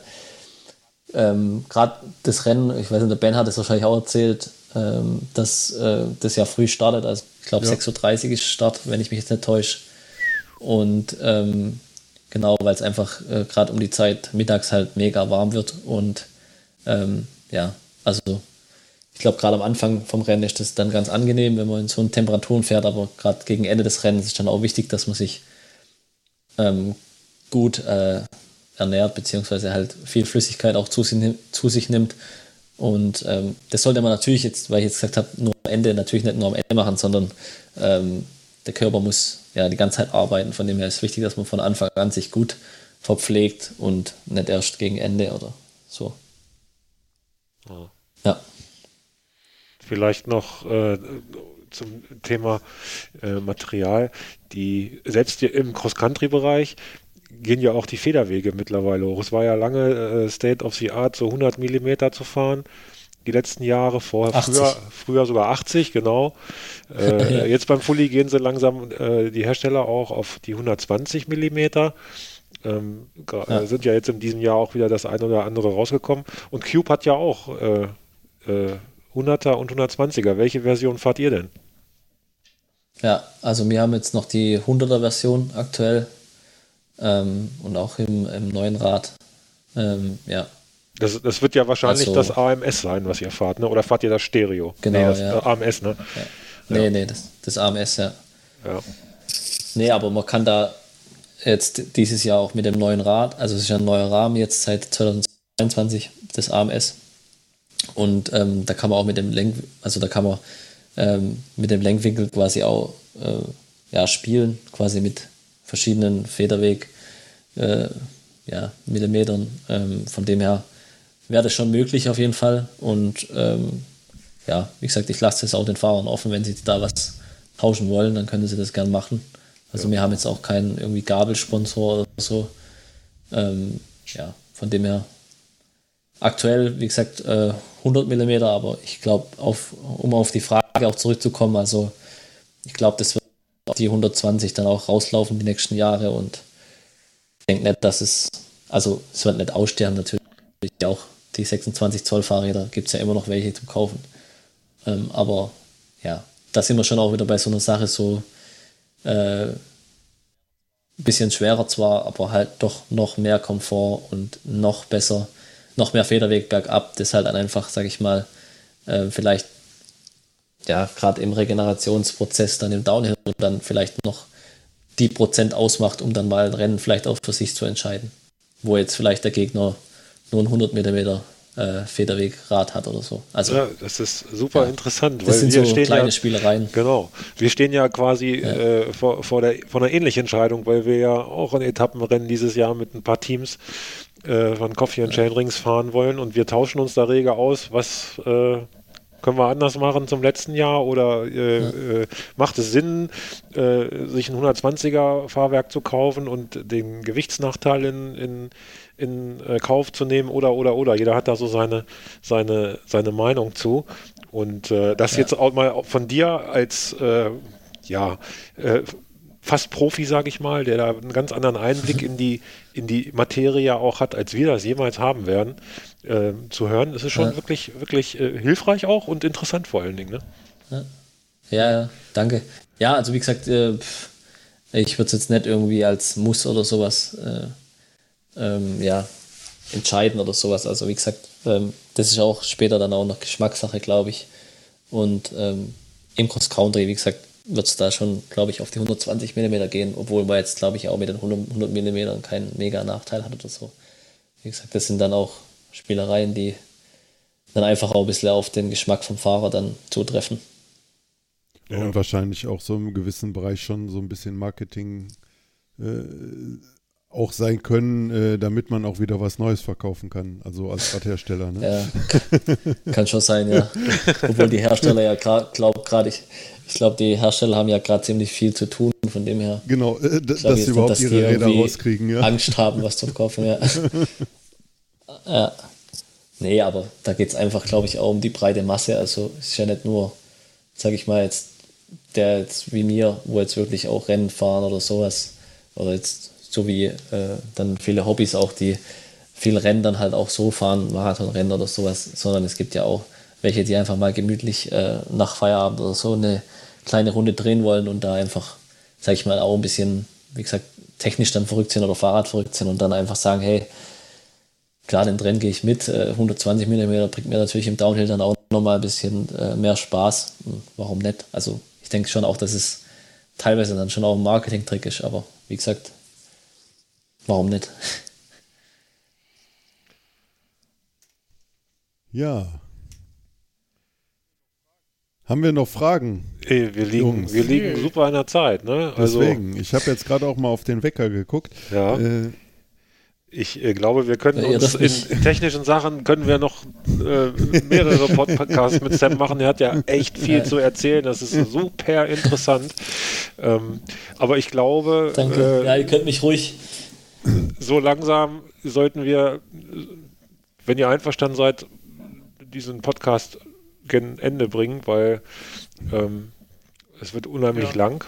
ähm, gerade das Rennen, ich weiß nicht, der Ben hat es wahrscheinlich auch erzählt, ähm, dass äh, das ja früh startet. Also Ich glaube, ja. 6.30 Uhr ist Start, wenn ich mich jetzt nicht täusche. Und ähm, genau, weil es einfach äh, gerade um die Zeit mittags halt mega warm wird. Und ähm, ja, also ich glaube, gerade am Anfang vom Rennen ist das dann ganz angenehm, wenn man in so einen Temperaturen fährt, aber gerade gegen Ende des Rennens ist dann auch wichtig, dass man sich ähm, gut äh, ernährt, beziehungsweise halt viel Flüssigkeit auch zu, zu sich nimmt. Und ähm, das sollte man natürlich jetzt, weil ich jetzt gesagt habe, nur am Ende, natürlich nicht nur am Ende machen, sondern ähm, der Körper muss ja die ganze Zeit arbeiten. Von dem her ist es wichtig, dass man von Anfang an sich gut verpflegt und nicht erst gegen Ende oder so. Ja. ja. Vielleicht noch äh, zum Thema äh, Material. Die, selbst im Cross-Country-Bereich gehen ja auch die Federwege mittlerweile hoch. Es war ja lange äh, State of the Art, so 100 Millimeter zu fahren. Die letzten Jahre, vorher früher, früher sogar 80, genau. Äh, jetzt beim Fully gehen sie langsam äh, die Hersteller auch auf die 120 Millimeter. Ähm, ja. Sind ja jetzt in diesem Jahr auch wieder das eine oder andere rausgekommen. Und Cube hat ja auch äh, äh 100er und 120er. Welche Version fahrt ihr denn? Ja, also wir haben jetzt noch die 100er Version aktuell ähm, und auch im, im neuen Rad. Ähm, ja. Das, das wird ja wahrscheinlich also, das AMS sein, was ihr fahrt, ne? oder fahrt ihr das Stereo? Genau, nee, das ja. AMS, ne? Ja. Nee, ja. nee, das, das AMS, ja. ja. Nee, aber man kann da jetzt dieses Jahr auch mit dem neuen Rad, also es ist ja ein neuer Rahmen jetzt seit 2022, das AMS. Und ähm, da kann man auch mit dem Lenk, also da kann man ähm, mit dem Lenkwinkel quasi auch äh, ja, spielen, quasi mit verschiedenen Federweg äh, ja, Millimetern. Ähm, von dem her wäre das schon möglich auf jeden Fall. Und ähm, ja, wie gesagt, ich lasse es auch den Fahrern offen, wenn sie da was tauschen wollen, dann können sie das gern machen. Also ja. wir haben jetzt auch keinen irgendwie Gabelsponsor oder so. Ähm, ja, von dem her aktuell, wie gesagt, äh, 100 mm, aber ich glaube, um auf die Frage auch zurückzukommen, also ich glaube, das wird auf die 120 dann auch rauslaufen die nächsten Jahre und ich denke nicht, dass es, also es wird nicht aussterben natürlich, auch die 26 Zoll Fahrräder gibt es ja immer noch welche zu kaufen. Ähm, aber ja, da sind wir schon auch wieder bei so einer Sache so äh, bisschen schwerer zwar, aber halt doch noch mehr Komfort und noch besser noch mehr Federweg bergab, das halt dann einfach, sag ich mal, äh, vielleicht ja, gerade im Regenerationsprozess dann im Downhill und dann vielleicht noch die Prozent ausmacht, um dann mal ein Rennen vielleicht auch für sich zu entscheiden. Wo jetzt vielleicht der Gegner nur ein 100 Meter äh, Federwegrad hat oder so. Also, ja, das ist super ja, interessant. Das sind so kleine ja, Spielereien. Genau. Wir stehen ja quasi ja. Äh, vor, vor, der, vor einer ähnlichen Entscheidung, weil wir ja auch ein Etappenrennen dieses Jahr mit ein paar Teams äh, von Coffee and Chain Rings fahren wollen und wir tauschen uns da rege aus, was äh, können wir anders machen zum letzten Jahr oder äh, ja. äh, macht es Sinn, äh, sich ein 120er Fahrwerk zu kaufen und den Gewichtsnachteil in, in, in äh, Kauf zu nehmen oder oder oder. Jeder hat da so seine, seine, seine Meinung zu. Und äh, das ja. jetzt auch mal von dir als äh, ja, fast Profi, sage ich mal, der da einen ganz anderen Einblick in die, in die Materie auch hat, als wir das jemals haben werden, äh, zu hören. Das ist schon ja. wirklich, wirklich äh, hilfreich auch und interessant vor allen Dingen. Ne? Ja. ja, danke. Ja, also wie gesagt, äh, ich würde es jetzt nicht irgendwie als Muss oder sowas äh, ähm, ja, entscheiden oder sowas. Also wie gesagt, ähm, das ist auch später dann auch noch Geschmackssache, glaube ich. Und ähm, im Cross Country, wie gesagt, wird es da schon, glaube ich, auf die 120 mm gehen, obwohl man jetzt, glaube ich, auch mit den 100 mm keinen mega Nachteil hat oder so. Wie gesagt, das sind dann auch Spielereien, die dann einfach auch ein bisschen auf den Geschmack vom Fahrer dann zutreffen. Ja, und wahrscheinlich auch so im gewissen Bereich schon so ein bisschen Marketing äh, auch sein können, äh, damit man auch wieder was Neues verkaufen kann, also als Radhersteller. Ne? Ja, kann schon sein, ja. Obwohl die Hersteller ja glaube gerade, ich, ich glaube, die Hersteller haben ja gerade ziemlich viel zu tun, von dem her. Genau, äh, dass sie überhaupt dass ihre Räder rauskriegen, ja. Angst haben, was zu verkaufen, ja. ja. Nee, aber da geht es einfach, glaube ich, auch um die breite Masse. Also es ist ja nicht nur, sage ich mal, jetzt der jetzt wie mir, wo jetzt wirklich auch Rennen fahren oder sowas, oder jetzt so wie äh, dann viele Hobbys auch, die viel Rennen dann halt auch so fahren, Marathonrennen oder sowas, sondern es gibt ja auch welche, die einfach mal gemütlich äh, nach Feierabend oder so eine kleine Runde drehen wollen und da einfach, sag ich mal, auch ein bisschen, wie gesagt, technisch dann verrückt sind oder Fahrrad verrückt sind und dann einfach sagen, hey, klar, den Rennen gehe ich mit. 120 äh, mm bringt mir natürlich im Downhill dann auch nochmal ein bisschen äh, mehr Spaß. Hm, warum nicht? Also ich denke schon auch, dass es teilweise dann schon auch ein Marketing-Trick ist, aber wie gesagt, warum nicht? Ja. Haben wir noch Fragen? Ey, wir liegen, wir liegen super in der Zeit, ne? Also, Deswegen, ich habe jetzt gerade auch mal auf den Wecker geguckt. Ja. Äh, ich äh, glaube, wir können ja, uns in, in, technischen Sachen können wir noch äh, mehrere Podcasts mit Sam machen. Er hat ja echt viel zu erzählen. Das ist super interessant. Ähm, aber ich glaube, Danke. Äh, ja, ihr könnt mich ruhig. So langsam sollten wir, wenn ihr einverstanden seid, diesen Podcast gen Ende bringen, weil ähm, es wird unheimlich ja. lang.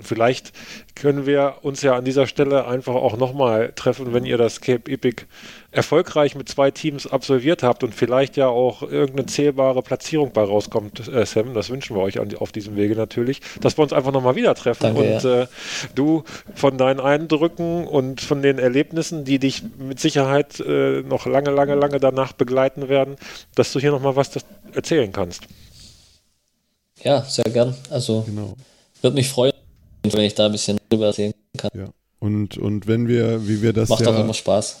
Und vielleicht können wir uns ja an dieser Stelle einfach auch nochmal treffen, wenn ihr das Cape Epic erfolgreich mit zwei Teams absolviert habt und vielleicht ja auch irgendeine zählbare Platzierung bei rauskommt, äh, Sam. Das wünschen wir euch an, auf diesem Wege natürlich, dass wir uns einfach nochmal wieder treffen Danke, und ja. äh, du von deinen Eindrücken und von den Erlebnissen, die dich mit Sicherheit äh, noch lange, lange, lange danach begleiten werden, dass du hier nochmal was erzählen kannst. Ja, sehr gern. Also genau. würde mich freuen, wenn ich da ein bisschen drüber erzählen kann. Ja. Und, und wenn wir, wie wir das Macht ja, auch immer Spaß.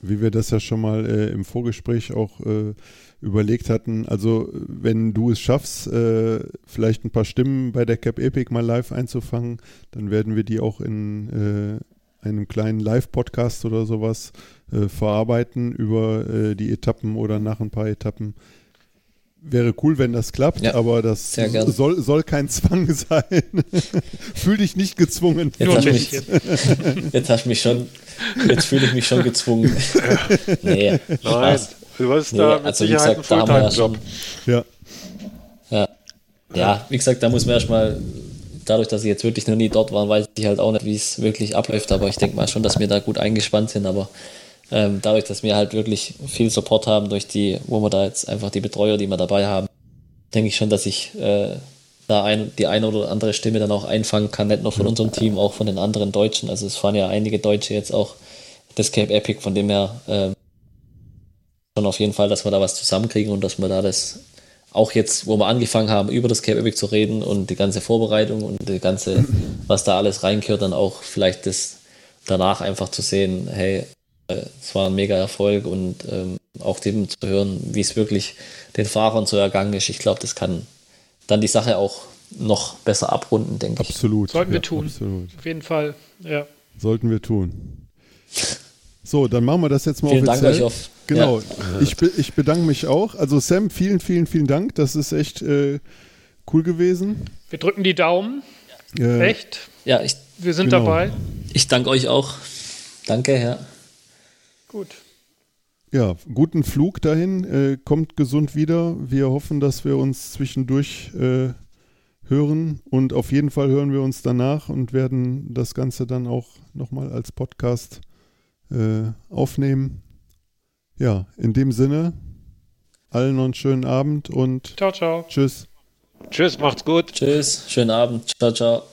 Wie wir das ja schon mal äh, im Vorgespräch auch äh, überlegt hatten, also wenn du es schaffst, äh, vielleicht ein paar Stimmen bei der Cap Epic mal live einzufangen, dann werden wir die auch in äh, einem kleinen Live-Podcast oder sowas äh, verarbeiten über äh, die Etappen oder nach ein paar Etappen Wäre cool, wenn das klappt, ja, aber das soll, soll kein Zwang sein. Fühl dich nicht gezwungen. Jetzt hast, mich, jetzt hast du mich schon, jetzt fühle ich mich schon gezwungen. nee, Nein, du hast nee, da mit also Sicherheit gesagt, einen Fulltime-Job. Ja. ja. Ja, wie gesagt, da muss man erstmal, dadurch, dass ich jetzt wirklich noch nie dort war, weiß ich halt auch nicht, wie es wirklich abläuft, aber ich denke mal schon, dass wir da gut eingespannt sind, aber ähm, dadurch, dass wir halt wirklich viel Support haben durch die, wo wir da jetzt einfach die Betreuer, die wir dabei haben, denke ich schon, dass ich äh, da ein, die eine oder andere Stimme dann auch einfangen kann, nicht nur von unserem Team, auch von den anderen Deutschen. Also es fahren ja einige Deutsche jetzt auch das Cape Epic, von dem her äh, schon auf jeden Fall, dass wir da was zusammenkriegen und dass wir da das auch jetzt, wo wir angefangen haben, über das Cape Epic zu reden und die ganze Vorbereitung und die ganze, was da alles reinkehrt, dann auch vielleicht das danach einfach zu sehen, hey, es war ein mega Erfolg und ähm, auch dem zu hören, wie es wirklich den Fahrern so ergangen ist. Ich glaube, das kann dann die Sache auch noch besser abrunden, denke ich. Absolut. Sollten wir tun. Absolut. Auf jeden Fall, ja. Sollten wir tun. So, dann machen wir das jetzt mal vielen offiziell. Dank euch auf. Genau. Ja. Ich, ich bedanke mich auch. Also Sam, vielen, vielen, vielen Dank. Das ist echt äh, cool gewesen. Wir drücken die Daumen. Äh, echt? Ja, ich. Wir sind genau. dabei. Ich danke euch auch. Danke, ja. Gut. Ja, guten Flug dahin. Äh, kommt gesund wieder. Wir hoffen, dass wir uns zwischendurch äh, hören und auf jeden Fall hören wir uns danach und werden das Ganze dann auch nochmal als Podcast äh, aufnehmen. Ja, in dem Sinne, allen noch einen schönen Abend und ciao, ciao. Tschüss. Tschüss, macht's gut. Tschüss, schönen Abend. Ciao, ciao.